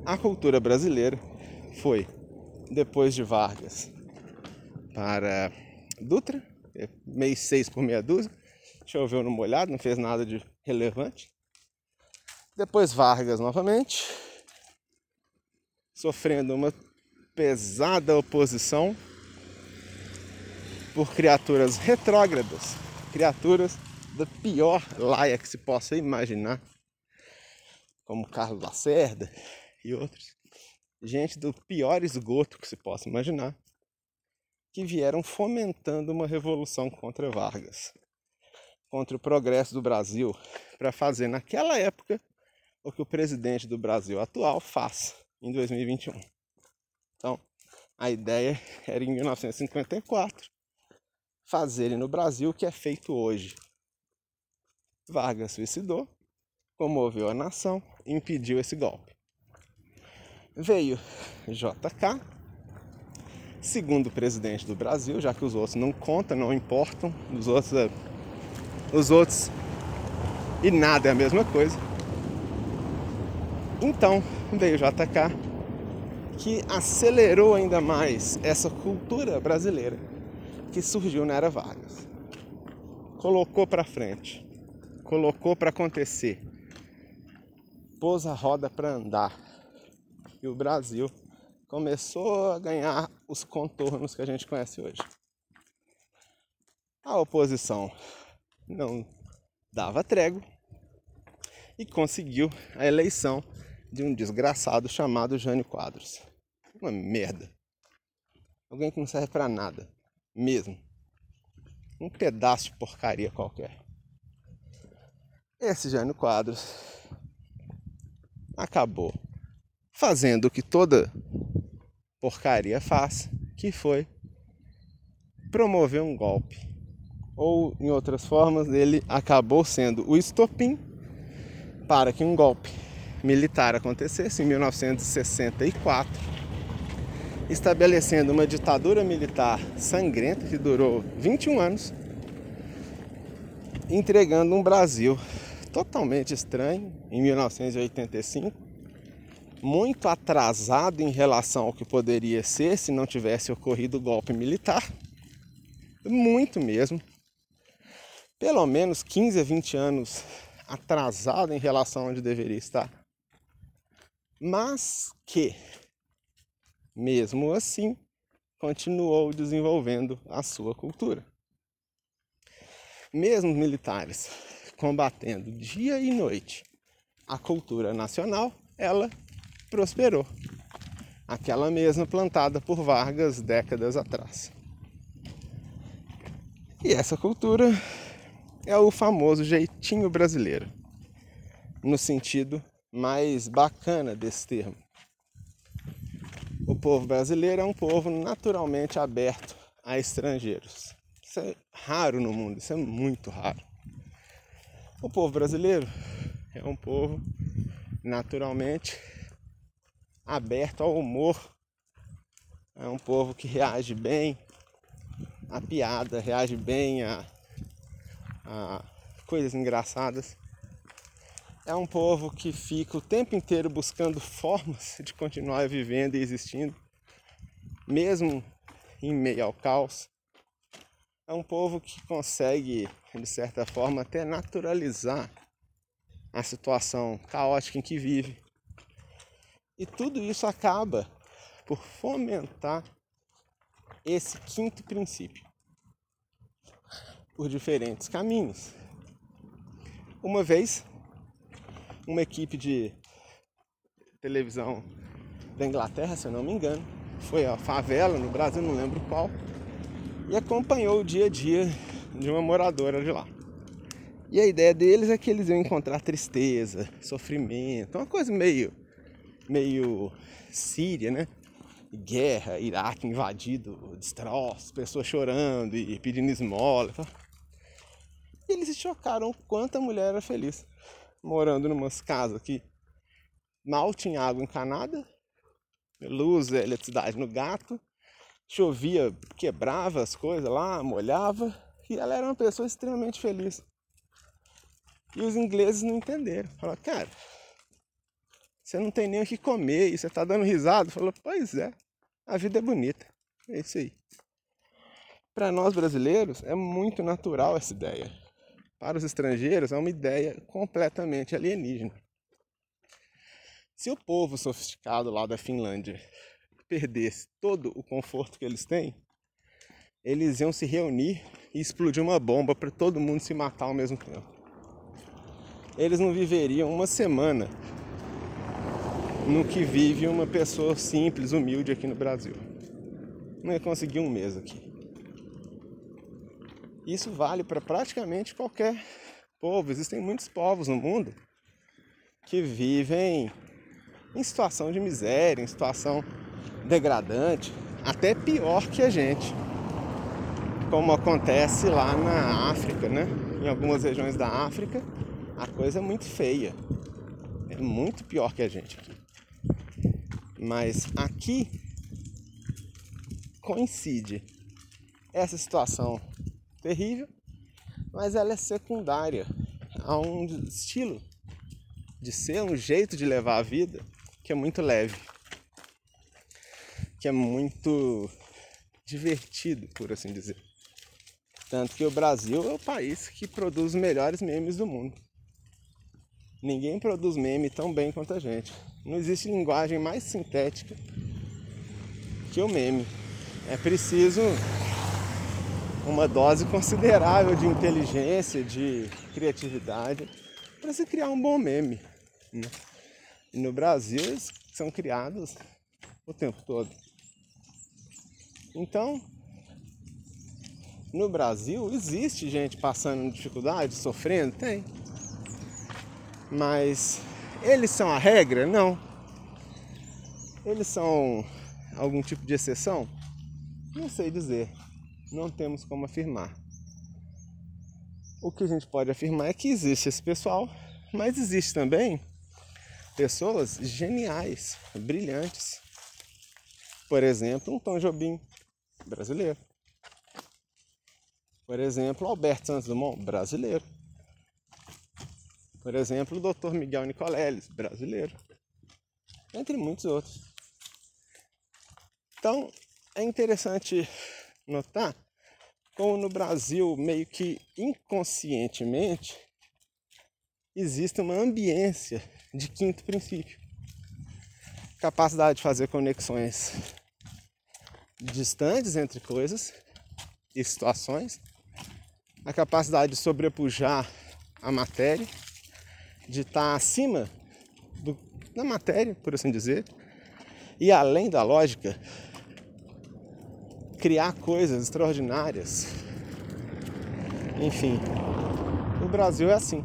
Speaker 1: a cultura brasileira foi, depois de Vargas, para Dutra, meio seis por meia dúzia, choveu no molhado, não fez nada de relevante. Depois Vargas novamente, sofrendo uma pesada oposição por criaturas retrógradas, criaturas da pior laia que se possa imaginar, como Carlos Lacerda e outros, gente do pior esgoto que se possa imaginar, que vieram fomentando uma revolução contra Vargas, contra o progresso do Brasil, para fazer naquela época o que o presidente do Brasil atual faz em 2021. Então, a ideia era em 1954 fazerem no Brasil o que é feito hoje. Vargas suicidou, comoveu a nação impediu esse golpe. Veio JK, segundo presidente do Brasil, já que os outros não contam, não importam, os outros, é, os outros e nada é a mesma coisa. Então veio JK, que acelerou ainda mais essa cultura brasileira que surgiu na era Vargas. Colocou para frente, colocou para acontecer, pôs a roda para andar. E o Brasil começou a ganhar os contornos que a gente conhece hoje. A oposição não dava trégua e conseguiu a eleição de um desgraçado chamado Jânio Quadros. Uma merda. Alguém que não serve para nada mesmo. Um pedaço de porcaria qualquer. Esse Jânio Quadros acabou fazendo o que toda porcaria faz, que foi promover um golpe. Ou, em outras formas, ele acabou sendo o estopim para que um golpe militar acontecesse em 1964 estabelecendo uma ditadura militar sangrenta que durou 21 anos, entregando um Brasil totalmente estranho em 1985, muito atrasado em relação ao que poderia ser se não tivesse ocorrido o golpe militar, muito mesmo, pelo menos 15 a 20 anos atrasado em relação a onde deveria estar, mas que mesmo assim, continuou desenvolvendo a sua cultura. Mesmo militares combatendo dia e noite a cultura nacional, ela prosperou. Aquela mesma plantada por Vargas décadas atrás. E essa cultura é o famoso jeitinho brasileiro, no sentido mais bacana desse termo povo brasileiro é um povo naturalmente aberto a estrangeiros. Isso é raro no mundo, isso é muito raro. O povo brasileiro é um povo naturalmente aberto ao humor. É um povo que reage bem à piada, reage bem a, a coisas engraçadas é um povo que fica o tempo inteiro buscando formas de continuar vivendo e existindo, mesmo em meio ao caos. É um povo que consegue, de certa forma, até naturalizar a situação caótica em que vive. E tudo isso acaba por fomentar esse quinto princípio por diferentes caminhos. Uma vez uma equipe de televisão da Inglaterra, se eu não me engano, foi a favela no Brasil, não lembro qual, e acompanhou o dia a dia de uma moradora de lá. E a ideia deles é que eles iam encontrar tristeza, sofrimento, uma coisa meio, meio síria, né? Guerra, Iraque invadido, destroços, pessoas chorando e pedindo esmola. E eles se chocaram o quanto a mulher era feliz morando numas casas que mal tinha água encanada, luz, eletricidade no gato, chovia, quebrava as coisas lá, molhava, e ela era uma pessoa extremamente feliz. E os ingleses não entenderam. Falaram, cara, você não tem nem o que comer e você tá dando risada. Falou, pois é, a vida é bonita. É isso aí. Para nós brasileiros é muito natural essa ideia para os estrangeiros é uma ideia completamente alienígena. Se o povo sofisticado lá da Finlândia perdesse todo o conforto que eles têm, eles iam se reunir e explodir uma bomba para todo mundo se matar ao mesmo tempo. Eles não viveriam uma semana no que vive uma pessoa simples, humilde aqui no Brasil. Não ia conseguir um mês aqui. Isso vale para praticamente qualquer povo. Existem muitos povos no mundo que vivem em situação de miséria, em situação degradante, até pior que a gente. Como acontece lá na África, né? Em algumas regiões da África, a coisa é muito feia. É muito pior que a gente aqui. Mas aqui coincide essa situação terrível, mas ela é secundária a um estilo de ser, um jeito de levar a vida que é muito leve, que é muito divertido, por assim dizer. Tanto que o Brasil é o país que produz os melhores memes do mundo. Ninguém produz meme tão bem quanto a gente. Não existe linguagem mais sintética que o meme. É preciso uma dose considerável de inteligência, de criatividade para se criar um bom meme. Né? E no Brasil eles são criados o tempo todo. Então, no Brasil existe gente passando dificuldade, sofrendo? Tem. Mas eles são a regra? Não. Eles são algum tipo de exceção? Não sei dizer. Não temos como afirmar. O que a gente pode afirmar é que existe esse pessoal, mas existe também pessoas geniais, brilhantes. Por exemplo, um Tom Jobim brasileiro. Por exemplo, Alberto Santos Dumont, brasileiro. Por exemplo, o Dr. Miguel Nicoleles, brasileiro. Entre muitos outros. Então, é interessante notar como no Brasil, meio que inconscientemente, existe uma ambiência de quinto princípio. Capacidade de fazer conexões distantes entre coisas e situações, a capacidade de sobrepujar a matéria de estar acima do, da matéria, por assim dizer, e além da lógica, criar coisas extraordinárias. Enfim, o Brasil é assim.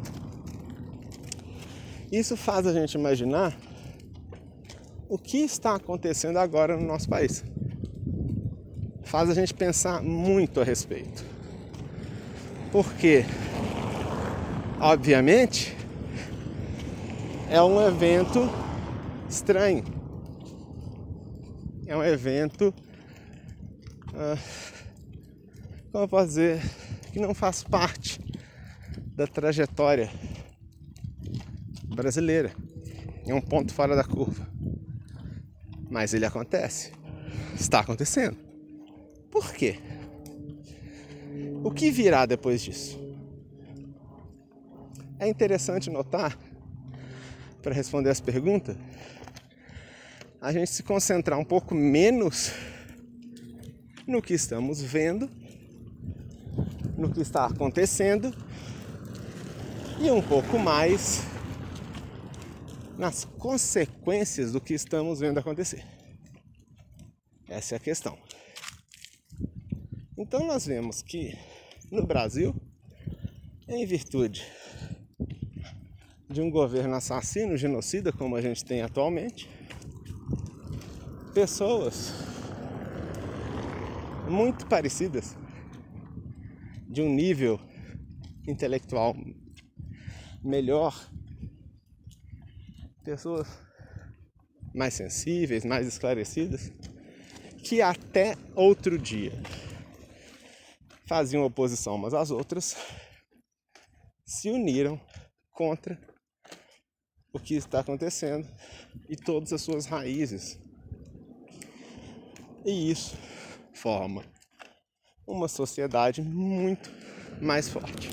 Speaker 1: Isso faz a gente imaginar o que está acontecendo agora no nosso país. Faz a gente pensar muito a respeito. Porque, obviamente, é um evento estranho. É um evento, ah, como eu posso dizer, que não faz parte da trajetória brasileira. É um ponto fora da curva. Mas ele acontece. Está acontecendo. Por quê? O que virá depois disso? É interessante notar para responder essa pergunta, a gente se concentrar um pouco menos no que estamos vendo, no que está acontecendo e um pouco mais nas consequências do que estamos vendo acontecer. Essa é a questão. Então nós vemos que no Brasil, em virtude de um governo assassino, genocida, como a gente tem atualmente, pessoas muito parecidas, de um nível intelectual melhor, pessoas mais sensíveis, mais esclarecidas, que até outro dia faziam oposição umas às outras, se uniram contra o que está acontecendo e todas as suas raízes. E isso forma uma sociedade muito mais forte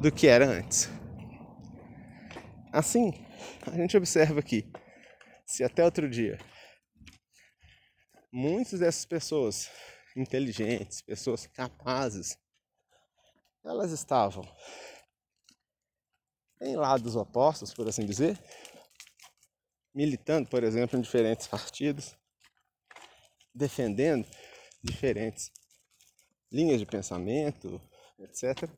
Speaker 1: do que era antes. Assim, a gente observa que se até outro dia muitas dessas pessoas inteligentes, pessoas capazes, elas estavam em lados opostos, por assim dizer, militando, por exemplo, em diferentes partidos, defendendo diferentes linhas de pensamento, etc.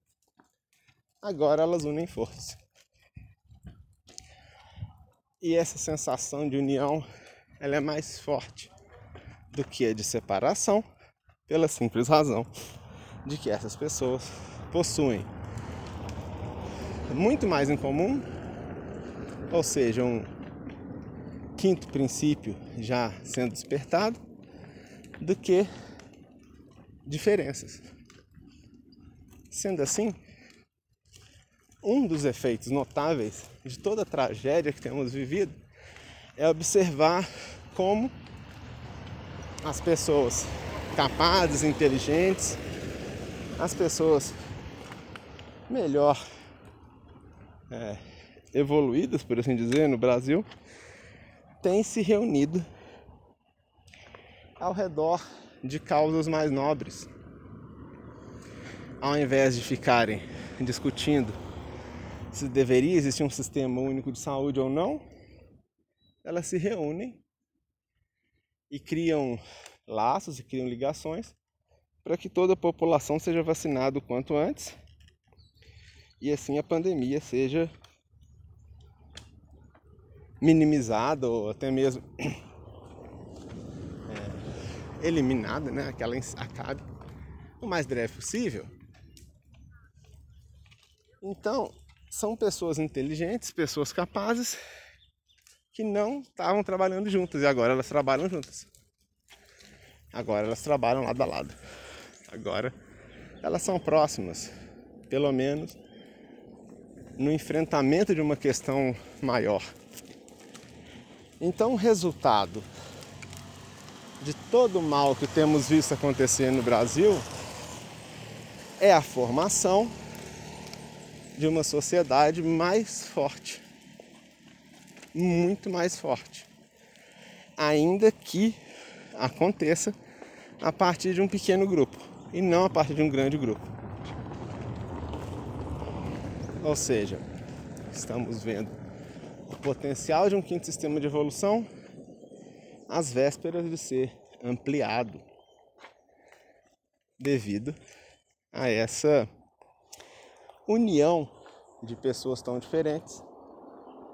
Speaker 1: Agora elas unem forças. E essa sensação de união, ela é mais forte do que a de separação, pela simples razão de que essas pessoas possuem muito mais em comum, ou seja, um quinto princípio já sendo despertado, do que diferenças. Sendo assim, um dos efeitos notáveis de toda a tragédia que temos vivido é observar como as pessoas capazes, inteligentes, as pessoas melhor é, evoluídas, por assim dizer, no Brasil, têm se reunido ao redor de causas mais nobres. Ao invés de ficarem discutindo se deveria existir um sistema único de saúde ou não, elas se reúnem e criam laços e criam ligações para que toda a população seja vacinada o quanto antes e assim a pandemia seja minimizada ou até mesmo eliminada, né? Que ela acabe o mais breve possível. Então, são pessoas inteligentes, pessoas capazes que não estavam trabalhando juntas e agora elas trabalham juntas. Agora elas trabalham lado a lado. Agora elas são próximas, pelo menos no enfrentamento de uma questão maior. Então, o resultado de todo o mal que temos visto acontecer no Brasil é a formação de uma sociedade mais forte, muito mais forte, ainda que aconteça a partir de um pequeno grupo e não a partir de um grande grupo. Ou seja, estamos vendo o potencial de um quinto sistema de evolução às vésperas de ser ampliado devido a essa união de pessoas tão diferentes,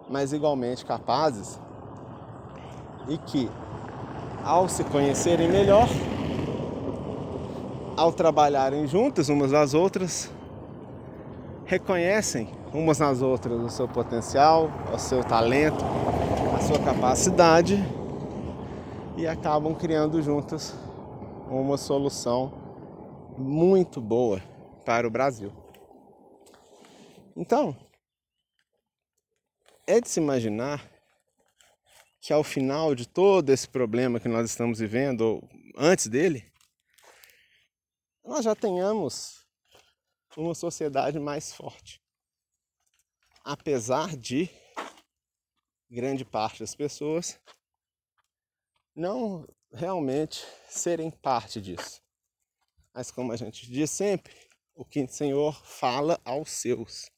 Speaker 1: mas igualmente capazes e que, ao se conhecerem melhor, ao trabalharem juntas umas às outras, reconhecem umas nas outras o seu potencial, o seu talento, a sua capacidade e acabam criando juntas uma solução muito boa para o Brasil. Então, é de se imaginar que ao final de todo esse problema que nós estamos vivendo, ou antes dele, nós já tenhamos uma sociedade mais forte. Apesar de grande parte das pessoas não realmente serem parte disso. Mas como a gente diz sempre, o quinto Senhor fala aos seus.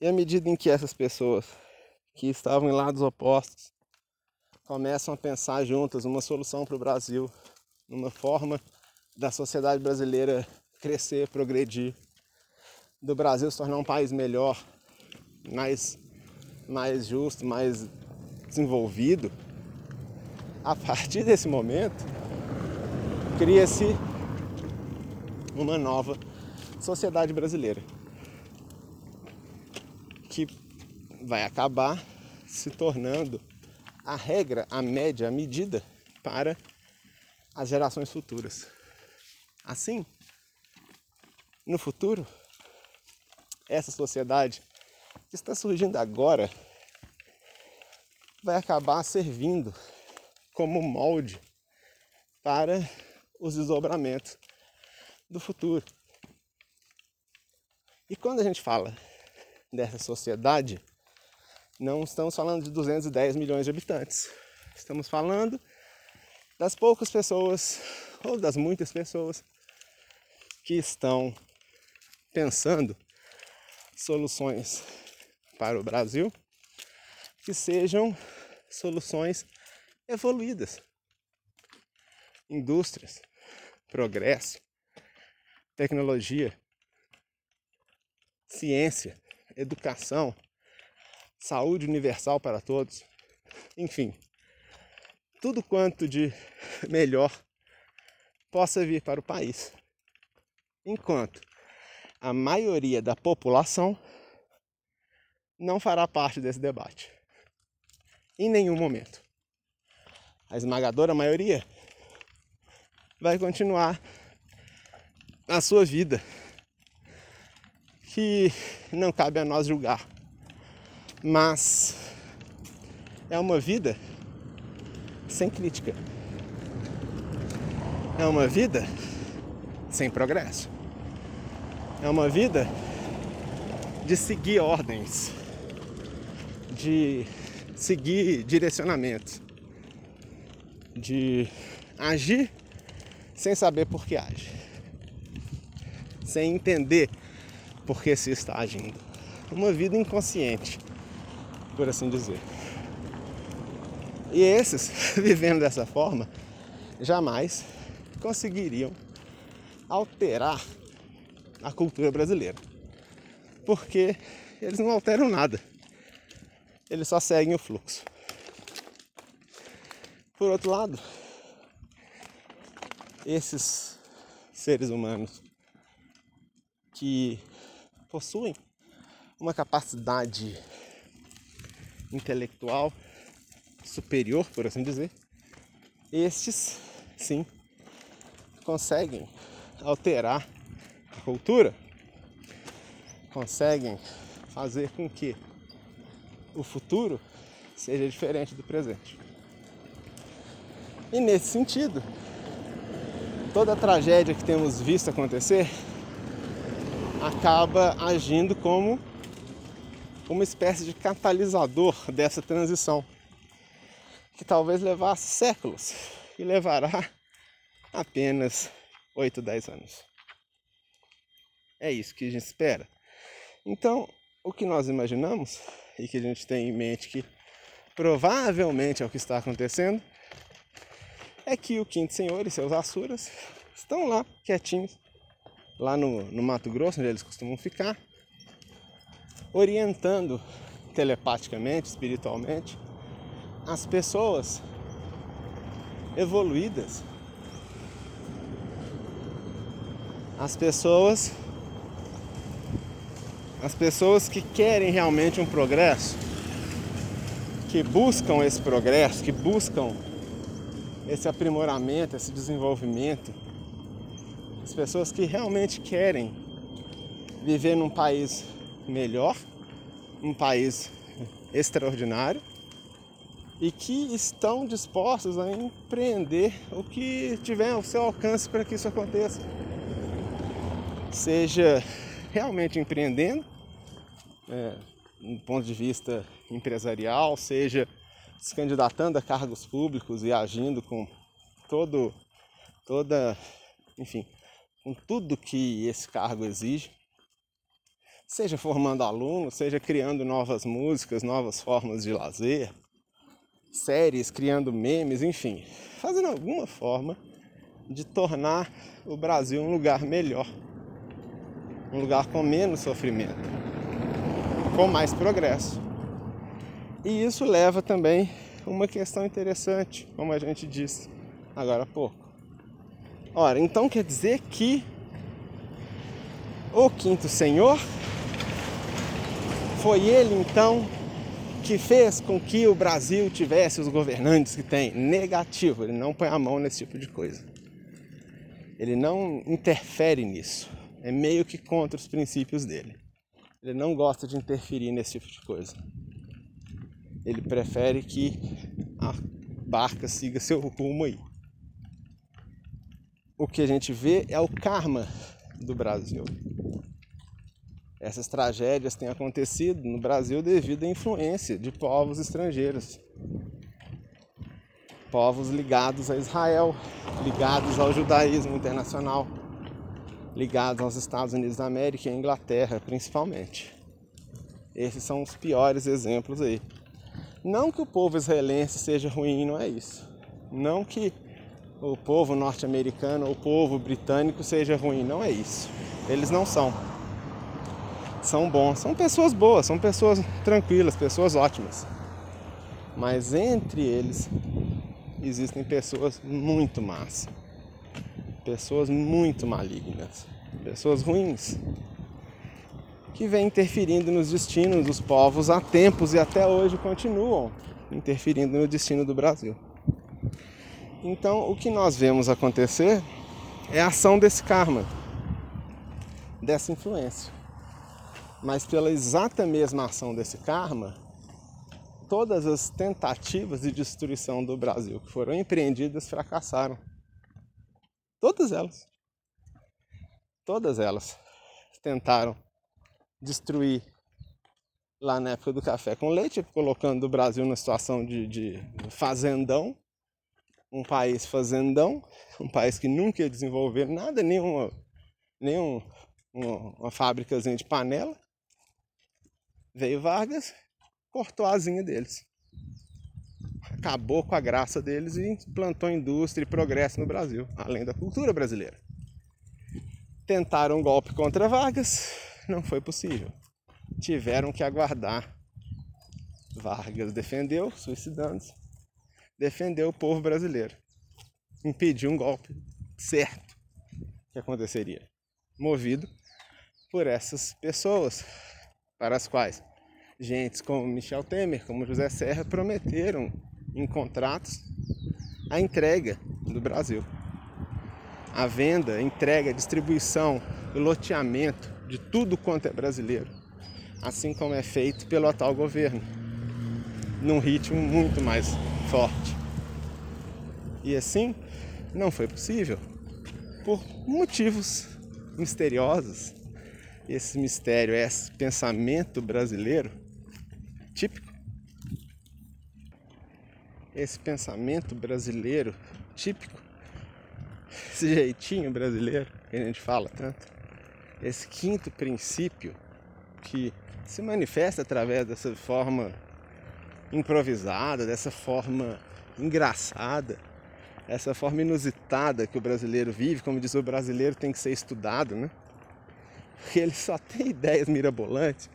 Speaker 1: E à medida em que essas pessoas que estavam em lados opostos começam a pensar juntas uma solução para o Brasil, numa forma da sociedade brasileira crescer, progredir, do Brasil se tornar um país melhor, mais, mais justo, mais desenvolvido, a partir desse momento cria-se uma nova sociedade brasileira que vai acabar se tornando a regra, a média, a medida para as gerações futuras. Assim, no futuro, essa sociedade que está surgindo agora vai acabar servindo como molde para os desdobramentos do futuro. E quando a gente fala dessa sociedade, não estamos falando de 210 milhões de habitantes. Estamos falando das poucas pessoas ou das muitas pessoas que estão pensando soluções para o Brasil que sejam soluções evoluídas. Indústrias, progresso, tecnologia, ciência, educação, saúde universal para todos, enfim, tudo quanto de melhor possa vir para o país. Enquanto a maioria da população não fará parte desse debate. Em nenhum momento. A esmagadora maioria vai continuar a sua vida, que não cabe a nós julgar, mas é uma vida sem crítica, é uma vida sem progresso, é uma vida de seguir ordens, de seguir direcionamentos, de agir sem saber por que age, sem entender por que se está agindo. Uma vida inconsciente, por assim dizer. E esses, vivendo dessa forma, jamais conseguiriam alterar a cultura brasileira. Porque eles não alteram nada eles só seguem o fluxo. Por outro lado, esses seres humanos que possuem uma capacidade intelectual superior, por assim dizer, estes sim conseguem alterar a cultura, conseguem fazer com que o futuro seja diferente do presente. E nesse sentido, toda a tragédia que temos visto acontecer acaba agindo como uma espécie de catalisador dessa transição, que talvez levasse séculos e levará apenas 8, 10 anos. É isso que a gente espera. Então, o que nós imaginamos e que a gente tem em mente que provavelmente é o que está acontecendo, é que o Quinto Senhor e seus Assuras estão lá quietinhos, lá no, no Mato Grosso, onde eles costumam ficar, orientando telepaticamente, espiritualmente, as pessoas evoluídas, as pessoas as pessoas que querem realmente um progresso, que buscam esse progresso, que buscam esse aprimoramento, esse desenvolvimento, as pessoas que realmente querem viver num país melhor, um país extraordinário e que estão dispostos a empreender o que tiver ao seu alcance para que isso aconteça. Seja realmente empreendendo, é, um ponto de vista empresarial, seja se candidatando a cargos públicos e agindo com todo, toda, enfim, com tudo que esse cargo exige, seja formando alunos, seja criando novas músicas, novas formas de lazer, séries, criando memes, enfim, fazendo alguma forma de tornar o Brasil um lugar melhor um lugar com menos sofrimento, com mais progresso. E isso leva também uma questão interessante, como a gente disse agora há pouco. Ora, então quer dizer que o quinto senhor foi ele então que fez com que o Brasil tivesse os governantes que tem. Negativo, ele não põe a mão nesse tipo de coisa. Ele não interfere nisso é meio que contra os princípios dele. Ele não gosta de interferir nesse tipo de coisa. Ele prefere que a barca siga seu rumo aí. O que a gente vê é o karma do Brasil. Essas tragédias têm acontecido no Brasil devido à influência de povos estrangeiros. povos ligados a Israel, ligados ao judaísmo internacional, ligados aos Estados Unidos da América e à Inglaterra, principalmente. Esses são os piores exemplos aí. Não que o povo israelense seja ruim, não é isso. Não que o povo norte-americano ou o povo britânico seja ruim, não é isso. Eles não são. São bons, são pessoas boas, são pessoas tranquilas, pessoas ótimas. Mas entre eles existem pessoas muito más, pessoas muito malignas, pessoas ruins, que vem interferindo nos destinos dos povos há tempos e até hoje continuam interferindo no destino do Brasil. Então, o que nós vemos acontecer é a ação desse karma, dessa influência. Mas pela exata mesma ação desse karma, todas as tentativas de destruição do Brasil que foram empreendidas fracassaram. Todas elas. Todas elas tentaram destruir lá na época do café com leite, colocando o Brasil na situação de, de fazendão, um país fazendão, um país que nunca ia desenvolver nada, nenhuma, nenhum uma, uma fábricazinha de panela. Veio Vargas, cortou a asinha deles. Acabou com a graça deles e implantou indústria e progresso no Brasil, além da cultura brasileira. Tentaram um golpe contra Vargas, não foi possível. Tiveram que aguardar. Vargas defendeu, suicidando-se, defendeu o povo brasileiro, impediu um golpe certo que aconteceria, movido por essas pessoas para as quais gentes como Michel Temer, como José Serra prometeram em contratos a entrega do Brasil. A venda, entrega, distribuição, loteamento de tudo quanto é brasileiro, assim como é feito pelo atual governo, num ritmo muito mais forte. E assim não foi possível por motivos misteriosos. Esse mistério, esse pensamento brasileiro típico. Esse pensamento brasileiro típico, esse jeitinho brasileiro que a gente fala tanto esse quinto princípio que se manifesta através dessa forma improvisada, dessa forma engraçada, essa forma inusitada que o brasileiro vive, como diz o brasileiro tem que ser estudado, né? Porque ele só tem ideias mirabolantes.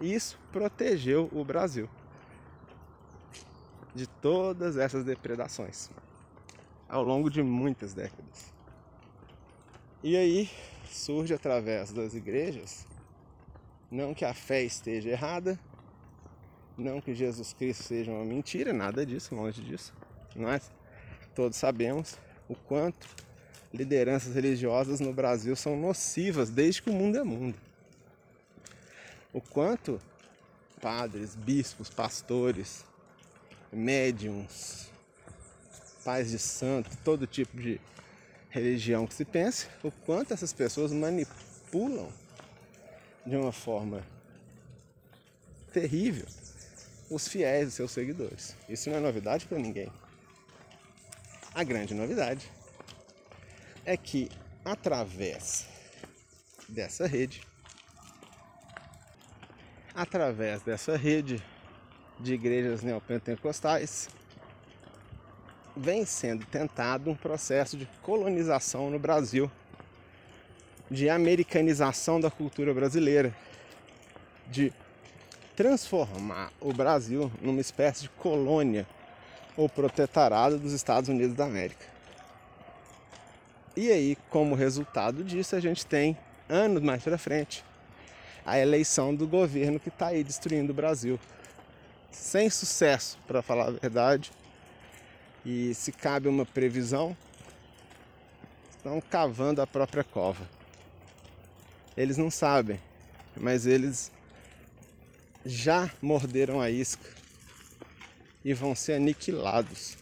Speaker 1: Isso protegeu o Brasil de todas essas depredações ao longo de muitas décadas. E aí, surge através das igrejas, não que a fé esteja errada, não que Jesus Cristo seja uma mentira, nada disso, longe disso. Nós todos sabemos o quanto lideranças religiosas no Brasil são nocivas desde que o mundo é mundo. O quanto padres, bispos, pastores, médiums, pais de santo, todo tipo de religião que se pense, o quanto essas pessoas manipulam de uma forma terrível os fiéis, os seus seguidores. Isso não é novidade para ninguém. A grande novidade é que através dessa rede, através dessa rede de igrejas neopentecostais, vem sendo tentado um processo de colonização no Brasil, de americanização da cultura brasileira, de transformar o Brasil numa espécie de colônia ou protetorado dos Estados Unidos da América. E aí, como resultado disso, a gente tem, anos mais para frente, a eleição do governo que está aí destruindo o Brasil. Sem sucesso, para falar a verdade e se cabe uma previsão, estão cavando a própria cova. Eles não sabem, mas eles já morderam a isca e vão ser aniquilados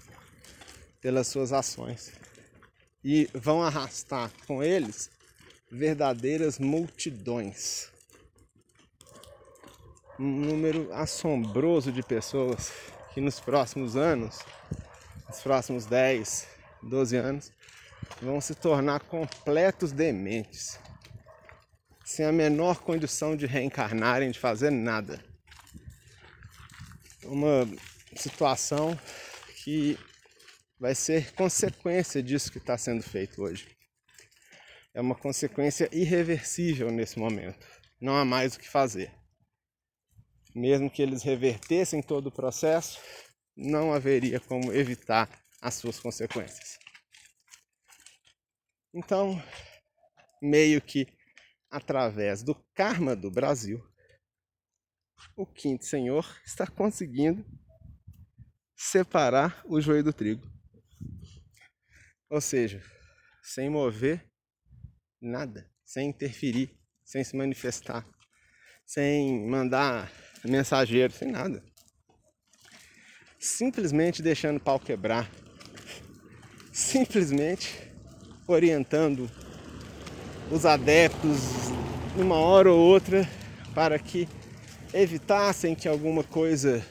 Speaker 1: pelas suas ações. E vão arrastar com eles verdadeiras multidões. Um número assombroso de pessoas que nos próximos anos, nos próximos 10, 12 anos, vão se tornar completos dementes, sem a menor condição de reencarnarem, de fazer nada. Uma situação que vai ser consequência disso que está sendo feito hoje. É uma consequência irreversível nesse momento. Não há mais o que fazer. Mesmo que eles revertessem todo o processo, não haveria como evitar as suas consequências. Então, meio que através do karma do Brasil, o quinto senhor está conseguindo separar o joio do trigo. Ou seja, sem mover nada, sem interferir, sem se manifestar, sem mandar mensageiro, sem nada. Simplesmente deixando o pau quebrar. Simplesmente orientando os adeptos numa hora ou outra para que evitassem que alguma coisa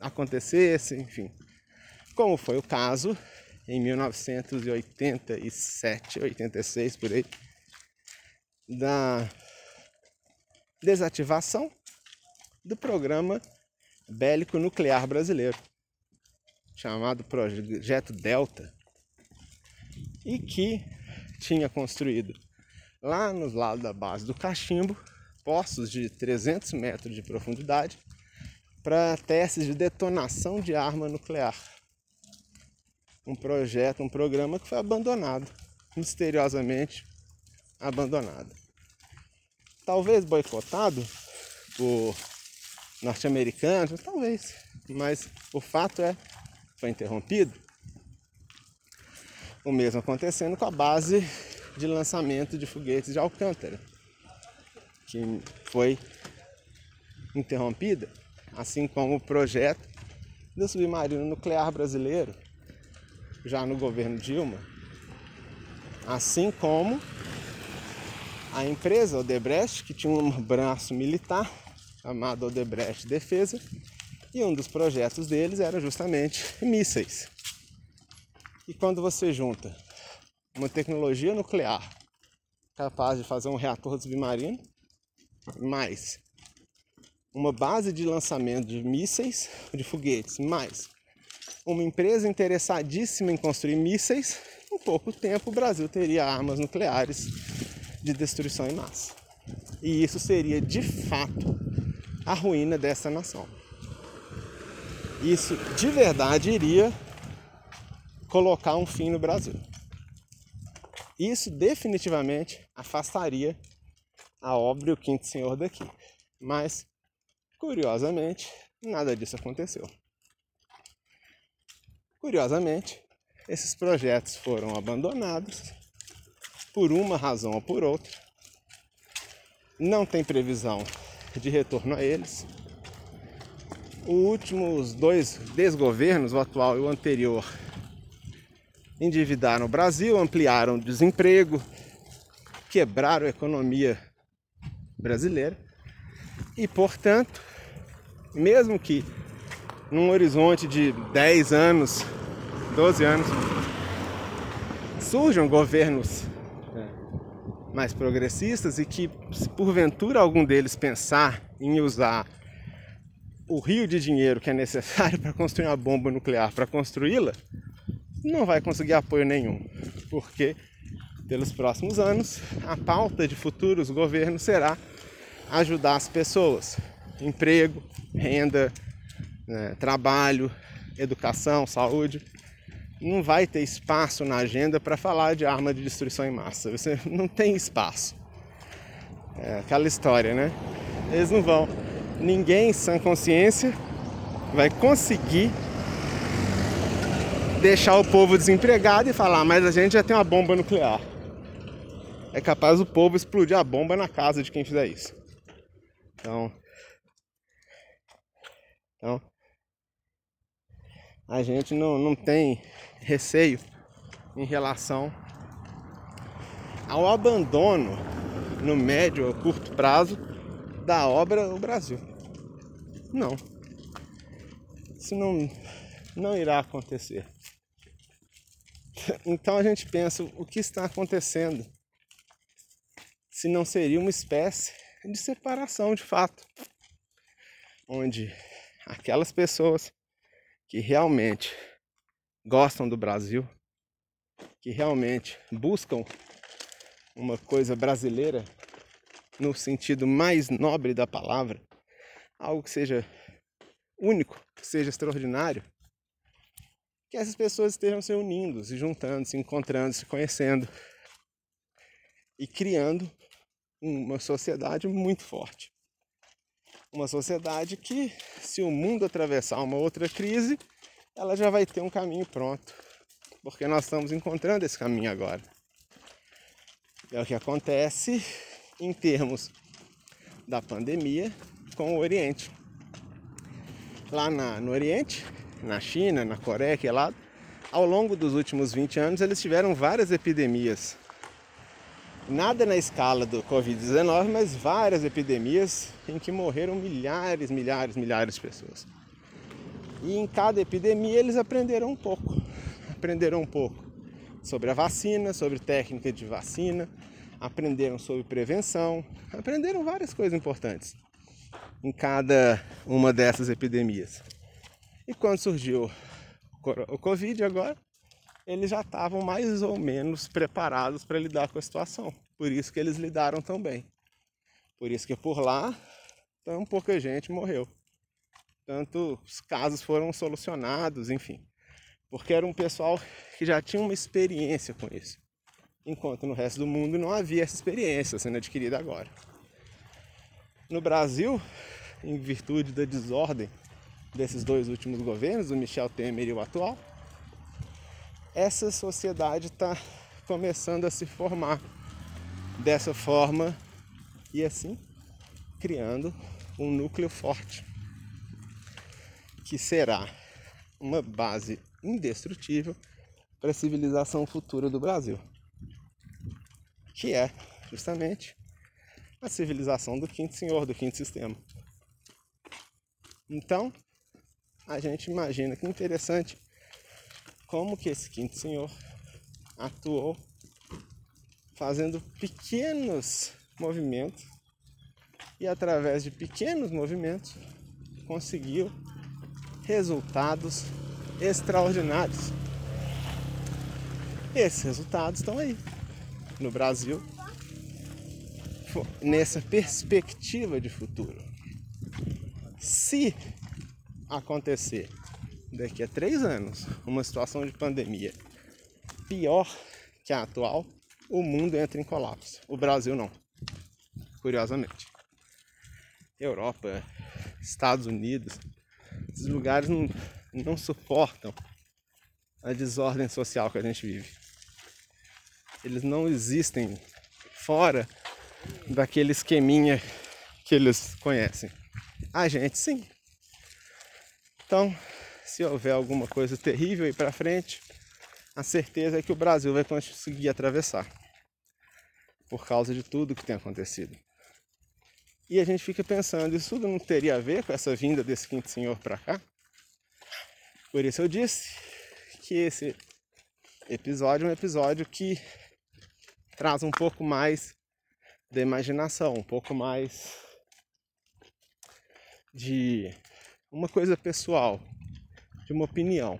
Speaker 1: acontecesse, enfim. Como foi o caso em 1987, 86 por aí, da desativação do programa bélico nuclear brasileiro, chamado Projeto Delta, e que tinha construído lá nos lados da base do cachimbo poços de 300 metros de profundidade para testes de detonação de arma nuclear. Um projeto, um programa que foi abandonado, misteriosamente abandonado. Talvez boicotado por norte-americanos, talvez, mas o fato é foi interrompido. O mesmo acontecendo com a base de lançamento de foguetes de Alcântara, que foi interrompida assim como o projeto do submarino nuclear brasileiro, já no governo Dilma, assim como a empresa Odebrecht, que tinha um braço militar chamado Odebrecht Defesa, e um dos projetos deles era justamente mísseis. E quando você junta uma tecnologia nuclear capaz de fazer um reator submarino, mais uma base de lançamento de mísseis, de foguetes, mais uma empresa interessadíssima em construir mísseis, em pouco tempo o Brasil teria armas nucleares de destruição em massa. E isso seria de fato a ruína dessa nação. Isso de verdade iria colocar um fim no Brasil. Isso definitivamente afastaria a obra e o quinto senhor daqui. Mas Curiosamente, nada disso aconteceu. Curiosamente, esses projetos foram abandonados por uma razão ou por outra. Não tem previsão de retorno a eles. Os últimos dois desgovernos, o atual e o anterior, endividaram o Brasil, ampliaram o desemprego, quebraram a economia brasileira e, portanto, mesmo que num horizonte de 10 anos, 12 anos, surjam governos mais progressistas e que, se porventura algum deles pensar em usar o rio de dinheiro que é necessário para construir uma bomba nuclear para construí-la, não vai conseguir apoio nenhum, porque pelos próximos anos a pauta de futuros governos será ajudar as pessoas, emprego, renda, né, trabalho, educação, saúde. Não vai ter espaço na agenda para falar de arma de destruição em massa. Você não tem espaço. É aquela história, né? Eles não vão. Ninguém sem consciência vai conseguir deixar o povo desempregado e falar, mas a gente já tem uma bomba nuclear. É capaz o povo explodir a bomba na casa de quem fizer isso. Então, então, a gente não, não tem receio em relação ao abandono no médio ou curto prazo da obra no Brasil. Não. Isso não, não irá acontecer. Então a gente pensa o que está acontecendo se não seria uma espécie de separação de fato, onde aquelas pessoas que realmente gostam do Brasil, que realmente buscam uma coisa brasileira no sentido mais nobre da palavra, algo que seja único, que seja extraordinário, que essas pessoas estejam se unindo, se juntando, se encontrando, se conhecendo e criando uma sociedade muito forte. Uma sociedade que, se o mundo atravessar uma outra crise, ela já vai ter um caminho pronto, porque nós estamos encontrando esse caminho agora. É o que acontece em termos da pandemia com o Oriente. Lá na, no Oriente, na China, na Coreia, que é lá, ao longo dos últimos 20 anos eles tiveram várias epidemias. Nada na escala do Covid-19, mas várias epidemias em que morreram milhares, milhares, milhares de pessoas. E em cada epidemia eles aprenderam um pouco. Aprenderam um pouco sobre a vacina, sobre técnica de vacina, aprenderam sobre prevenção, aprenderam várias coisas importantes em cada uma dessas epidemias. E quando surgiu o Covid agora, eles já estavam mais ou menos preparados para lidar com a situação. Por isso que eles lidaram tão bem. Por isso que por lá tão pouca gente morreu. Tanto os casos foram solucionados, enfim. Porque era um pessoal que já tinha uma experiência com isso enquanto no resto do mundo não havia essa experiência sendo adquirida agora. No Brasil, em virtude da desordem desses dois últimos governos, o Michel Temer e o atual, essa sociedade está começando a se formar dessa forma e assim criando um núcleo forte que será uma base indestrutível para a civilização futura do Brasil que é justamente a civilização do quinto senhor, do quinto sistema. Então, a gente imagina que interessante como que esse quinto senhor atuou fazendo pequenos movimentos e através de pequenos movimentos conseguiu resultados extraordinários. Esses resultados estão aí no Brasil nessa perspectiva de futuro. Se acontecer daqui a três anos uma situação de pandemia pior que a atual, o mundo entra em colapso. O Brasil não, curiosamente. Europa, Estados Unidos, esses lugares não, não suportam a desordem social que a gente vive eles não existem fora daquele esqueminha que eles conhecem. A gente sim. Então, se houver alguma coisa terrível aí para frente, a certeza é que o Brasil vai conseguir atravessar por causa de tudo que tem acontecido. E a gente fica pensando, isso tudo não teria a ver com essa vinda desse quinto senhor para cá? Por isso eu disse que esse episódio é um episódio que traz um pouco mais da imaginação, um pouco mais de uma coisa pessoal, de uma opinião.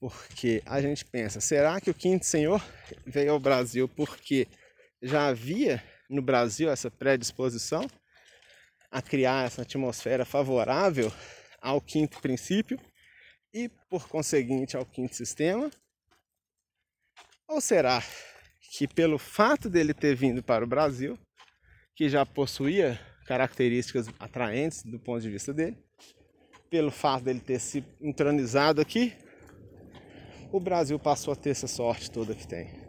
Speaker 1: Porque a gente pensa, será que o quinto senhor veio ao Brasil porque já havia no Brasil essa predisposição a criar essa atmosfera favorável ao quinto princípio e, por conseguinte, ao quinto sistema? Ou será que pelo fato dele ter vindo para o Brasil, que já possuía características atraentes do ponto de vista dele, pelo fato dele ter se entronizado aqui, o Brasil passou a ter essa sorte toda que tem?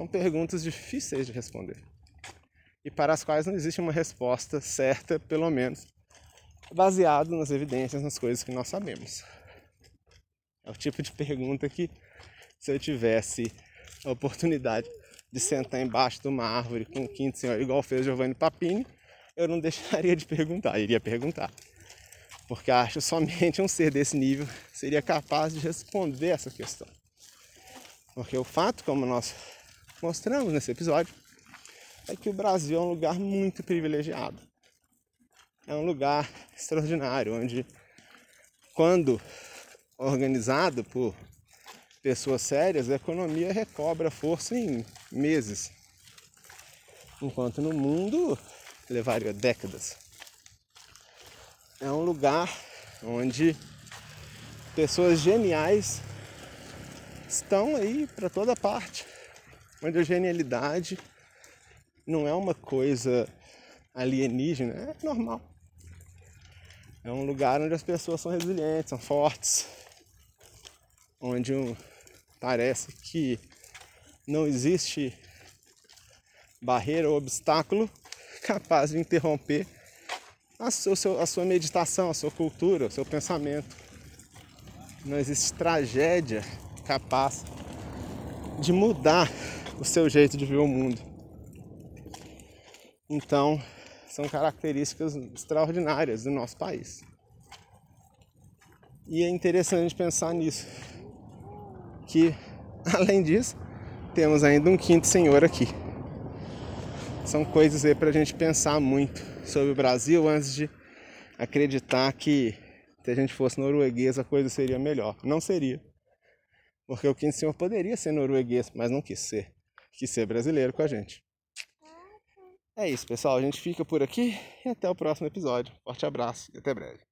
Speaker 1: São perguntas difíceis de responder e para as quais não existe uma resposta certa, pelo menos baseado nas evidências, nas coisas que nós sabemos. É o tipo de pergunta que se eu tivesse a oportunidade de sentar embaixo de uma árvore com o quinto senhor, igual fez Giovanni Papini, eu não deixaria de perguntar, iria perguntar. Porque acho somente um ser desse nível seria capaz de responder essa questão. Porque o fato, como nós mostramos nesse episódio, é que o Brasil é um lugar muito privilegiado. É um lugar extraordinário, onde, quando organizado por pessoas sérias, a economia recobra força em meses. Enquanto no mundo levaria décadas. É um lugar onde pessoas geniais estão aí para toda parte, onde a genialidade não é uma coisa alienígena, é normal. É um lugar onde as pessoas são resilientes, são fortes, onde um, parece que não existe barreira ou obstáculo capaz de interromper a sua, a sua meditação, a sua cultura, o seu pensamento. Não existe tragédia capaz de mudar o seu jeito de ver o mundo. Então, são características extraordinárias do nosso país. E é interessante pensar nisso. Que, além disso, temos ainda um quinto senhor aqui. São coisas aí para a gente pensar muito sobre o Brasil antes de acreditar que se a gente fosse norueguês a coisa seria melhor. Não seria. Porque o quinto senhor poderia ser norueguês, mas não quis ser. Quis ser brasileiro com a gente. É isso, pessoal. A gente fica por aqui e até o próximo episódio. Forte abraço e até breve.